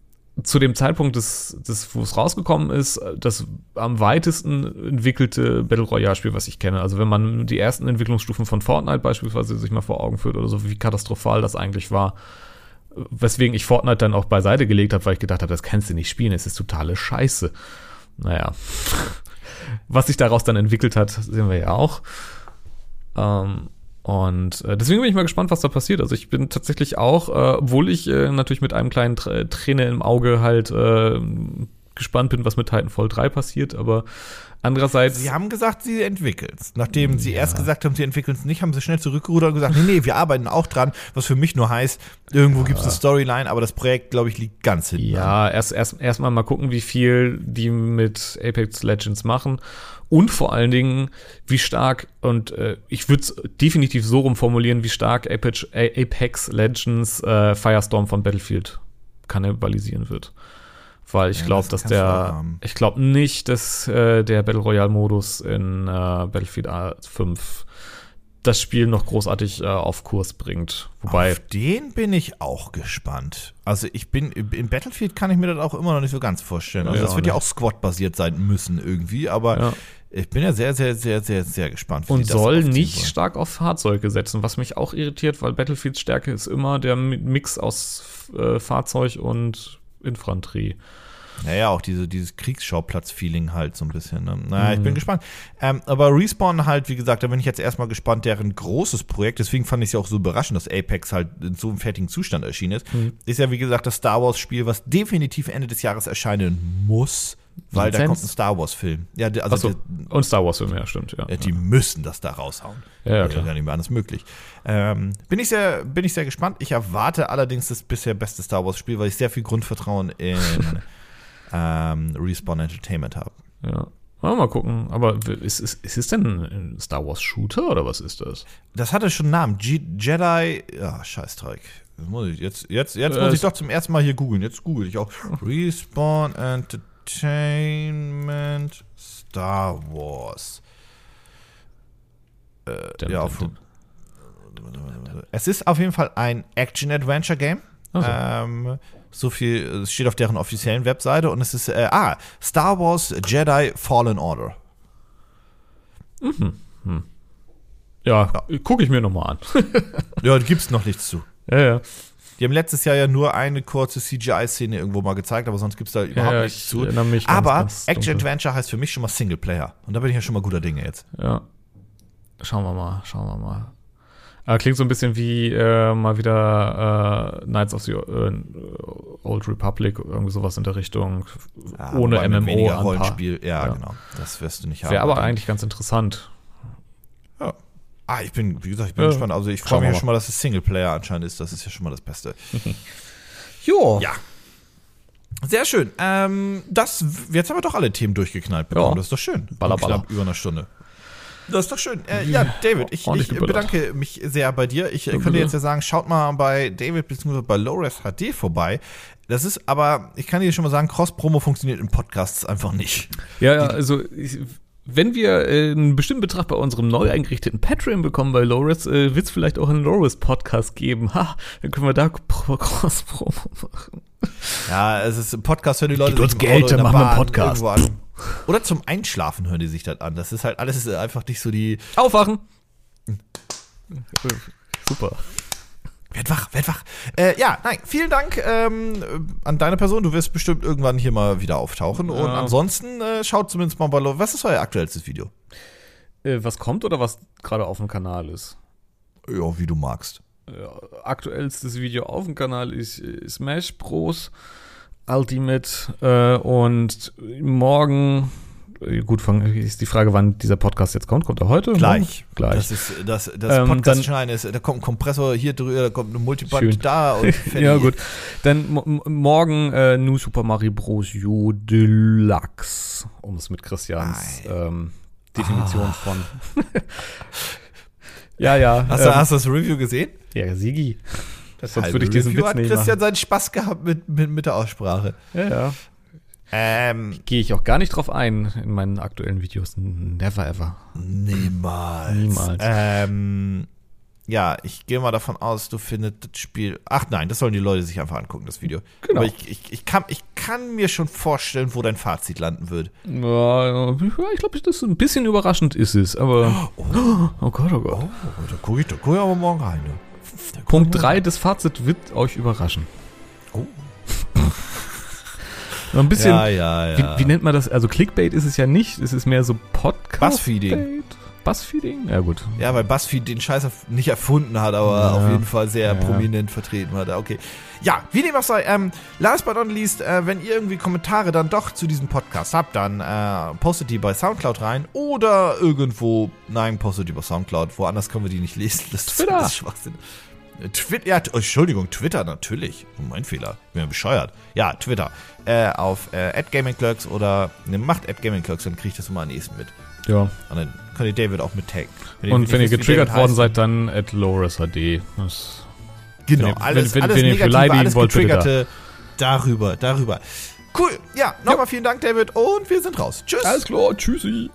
B: zu dem Zeitpunkt, des, des, wo es rausgekommen ist, das am weitesten entwickelte Battle Royale-Spiel, was ich kenne. Also, wenn man die ersten Entwicklungsstufen von Fortnite beispielsweise sich mal vor Augen führt oder so, wie katastrophal das eigentlich war. Weswegen ich Fortnite dann auch beiseite gelegt habe, weil ich gedacht habe, das kannst du nicht spielen, es ist totale Scheiße naja, was sich daraus dann entwickelt hat, sehen wir ja auch. Ähm, Und äh, deswegen bin ich mal gespannt, was da passiert. Also ich bin tatsächlich auch, äh, obwohl ich äh, natürlich mit einem kleinen Tr Träne im Auge halt äh, gespannt bin, was mit Titanfall 3 passiert, aber andererseits.
A: Sie haben gesagt, sie entwickeln es. Nachdem sie erst gesagt haben, sie entwickeln es nicht, haben sie schnell zurückgerudert und gesagt, nee, nee, wir arbeiten auch dran, was für mich nur heißt, irgendwo ja. gibt es eine Storyline, aber das Projekt, glaube ich, liegt ganz hinten.
B: Ja, erst erst erstmal mal gucken, wie viel die mit Apex Legends machen und vor allen Dingen, wie stark, und äh, ich würde es definitiv so rumformulieren, wie stark Apex, Apex Legends äh, Firestorm von Battlefield kannibalisieren wird. Weil ich ja, glaube, dass der, ich glaube nicht, dass äh, der Battle Royale Modus in äh, Battlefield 5 das Spiel noch großartig äh, auf Kurs bringt. Wobei
A: auf den bin ich auch gespannt. Also ich bin in Battlefield kann ich mir das auch immer noch nicht so ganz vorstellen. Also ja, das wird ja auch Squad-basiert sein müssen irgendwie, aber ja. ich bin ja sehr, sehr, sehr, sehr, sehr gespannt.
B: Und soll nicht wollen. stark auf Fahrzeuge setzen, was mich auch irritiert, weil Battlefields Stärke ist immer der Mix aus äh, Fahrzeug und Infanterie.
A: Naja, auch diese, dieses Kriegsschauplatz-Feeling halt so ein bisschen. Ne? Naja, mhm. ich bin mhm. gespannt. Ähm, aber Respawn halt, wie gesagt, da bin ich jetzt erstmal gespannt, deren großes Projekt, deswegen fand ich es ja auch so überraschend, dass Apex halt in so einem fertigen Zustand erschienen ist, mhm. ist ja, wie gesagt, das Star Wars-Spiel, was definitiv Ende des Jahres erscheinen muss. Weil da kommt ein Star Wars-Film.
B: Ja, also so, und Star Wars-Film, ja, stimmt. Ja,
A: die ja. müssen das da raushauen.
B: Ja, ja klar.
A: Ja, nicht mehr anders möglich. Ähm, bin, ich sehr, bin ich sehr gespannt. Ich erwarte allerdings das bisher beste Star Wars-Spiel, weil ich sehr viel Grundvertrauen in ähm, Respawn Entertainment habe.
B: Ja. Mal gucken. Aber ist, ist, ist es denn ein Star Wars Shooter oder was ist das?
A: Das hatte schon einen Namen. G Jedi. Ja, Scheißdreck. Jetzt, jetzt, jetzt muss ich doch zum ersten Mal hier googeln. Jetzt google ich auch. Respawn Entertainment Star Wars. Äh, ja, auf, es ist auf jeden Fall ein Action-Adventure-Game. Also. Ähm, so viel, es steht auf deren offiziellen Webseite und es ist, äh, ah, Star Wars Jedi Fallen Order.
B: Mhm. Hm. Ja, ja. gucke ich mir nochmal an.
A: ja, da gibt es noch nichts zu.
B: Ja, ja.
A: Die haben letztes Jahr ja nur eine kurze CGI-Szene irgendwo mal gezeigt, aber sonst gibt es da überhaupt ja, nichts zu.
B: Mich
A: aber ganz Action Adventure heißt für mich schon mal Singleplayer. Und da bin ich ja schon mal guter Dinge jetzt.
B: Ja. Schauen wir mal, schauen wir mal. Äh, klingt so ein bisschen wie äh, mal wieder äh, Knights of the äh, Old Republic, irgendwie sowas in der Richtung. Ja, ohne MMO.
A: Rollenspiel, ja, ja, genau. Das wirst du nicht
B: haben. Wäre aber eigentlich ganz interessant.
A: Ja. Ah, ich bin, wie gesagt, ich bin gespannt. Also ich freue mich ja schon mal, dass es Singleplayer anscheinend ist. Das ist ja schon mal das Beste.
B: jo.
A: Ja. Sehr schön. Ähm, das, jetzt haben wir doch alle Themen durchgeknallt bekommen. Ja. Das ist doch schön.
B: Baller, baller.
A: Über eine Stunde. Das ist doch schön. Äh, ja, David, ich, ich bedanke mich sehr bei dir. Ich äh, könnte jetzt ja sagen, schaut mal bei David bzw. bei Lores HD vorbei. Das ist aber, ich kann dir schon mal sagen, Cross-Promo funktioniert in Podcasts einfach nicht.
B: Ja, ja, also ich, wenn wir äh, einen bestimmten Betrag bei unserem neu eingerichteten Patreon bekommen bei Loris, äh, wird es vielleicht auch einen Loris-Podcast geben. Ha, dann können wir da Cross-Promo machen.
A: Ja, es ist ein Podcast, hören die Leute
B: Gib uns Geld, dann machen wir einen Podcast.
A: Oder zum Einschlafen hören die sich das an. Das ist halt alles einfach nicht so die.
B: Aufwachen! Super.
A: Werd wach, werd wach. Äh, ja, nein, vielen Dank ähm, an deine Person. Du wirst bestimmt irgendwann hier mal wieder auftauchen. Ja. Und ansonsten äh, schaut zumindest mal bei Lo Was ist euer aktuellstes Video?
B: Äh, was kommt oder was gerade auf dem Kanal ist?
A: Ja, wie du magst.
B: Ja, aktuellstes Video auf dem Kanal ist Smash Bros. Ultimate äh, und morgen gut, ist die Frage, wann dieser Podcast jetzt kommt. Kommt er heute?
A: Gleich.
B: Gleich.
A: Das ist das, das ähm, Podcast dann, ist, da kommt ein Kompressor hier drüber, da kommt ein Multiband schön. da
B: Ja, gut. Dann morgen äh, New Super Mario Bros. U Deluxe, um es mit Christians ähm, Definition ah. von.
A: ja, ja. Hast, ähm, du, hast du das Review gesehen?
B: Ja, Sigi.
A: Sonst würde ich diesen Review Witz nicht hat Christian seinen Spaß gehabt mit, mit, mit der Aussprache.
B: Ja, ja. Ähm, Gehe ich auch gar nicht drauf ein in meinen aktuellen Videos. Never ever.
A: Niemals.
B: Niemals.
A: Ähm, ja, ich gehe mal davon aus, du findest das Spiel. Ach nein, das sollen die Leute sich einfach angucken, das Video.
B: Genau.
A: Aber ich, ich, ich, kann, ich kann mir schon vorstellen, wo dein Fazit landen wird.
B: Ja, ich glaube, das ist ein bisschen überraschend ist es, aber.
A: Oh, oh Gott, oh Gott. Oh, da gucke ich, guck ich aber morgen rein.
B: Ne? Punkt 3 des Fazit wird euch überraschen.
A: Oh.
B: ein bisschen.
A: Ja, ja,
B: ja. Wie, wie, nennt man das? Also Clickbait ist es ja nicht, es ist mehr so Podcast.
A: Buzzfeeding.
B: Buzzfeeding? Ja, gut.
A: Ja, weil BuzzFeed den Scheiß nicht erfunden hat, aber
B: Ja.
A: auf jeden Fall sehr
B: Ja.
A: prominent vertreten hat. Okay. Ja, wie dem auch sei, ähm, last but not least, äh, wenn ihr irgendwie Kommentare dann doch zu diesem Podcast habt, dann äh, postet die bei Soundcloud rein oder irgendwo, nein, postet die bei Soundcloud. Woanders können wir die nicht lesen. Das ist-
B: Twitter.
A: Schwachsinn. Twitter, ja, oh, Entschuldigung, Twitter natürlich. Oh, mein Fehler. Ich bin ja bescheuert. Ja, Twitter. Äh, auf äh, @gamingclerks oder ne, macht @gamingclerks, dann kriege ich das immer am nächsten mit.
B: Ja.
A: Und dann könnt ihr David auch mit taggen.
B: Und wenn ihr getriggert worden
A: heißt,
B: seid, dann at LoResHD. Das
A: Genau,
B: Wenn ihr-
A: alles,
B: wenn-
A: alles
B: wenn
A: Negative, alles
B: wollt,
A: Getriggerte, darüber, darüber. Cool, ja, nochmal vielen Dank, David, und wir sind raus. Tschüss.
B: klar, tschüssi.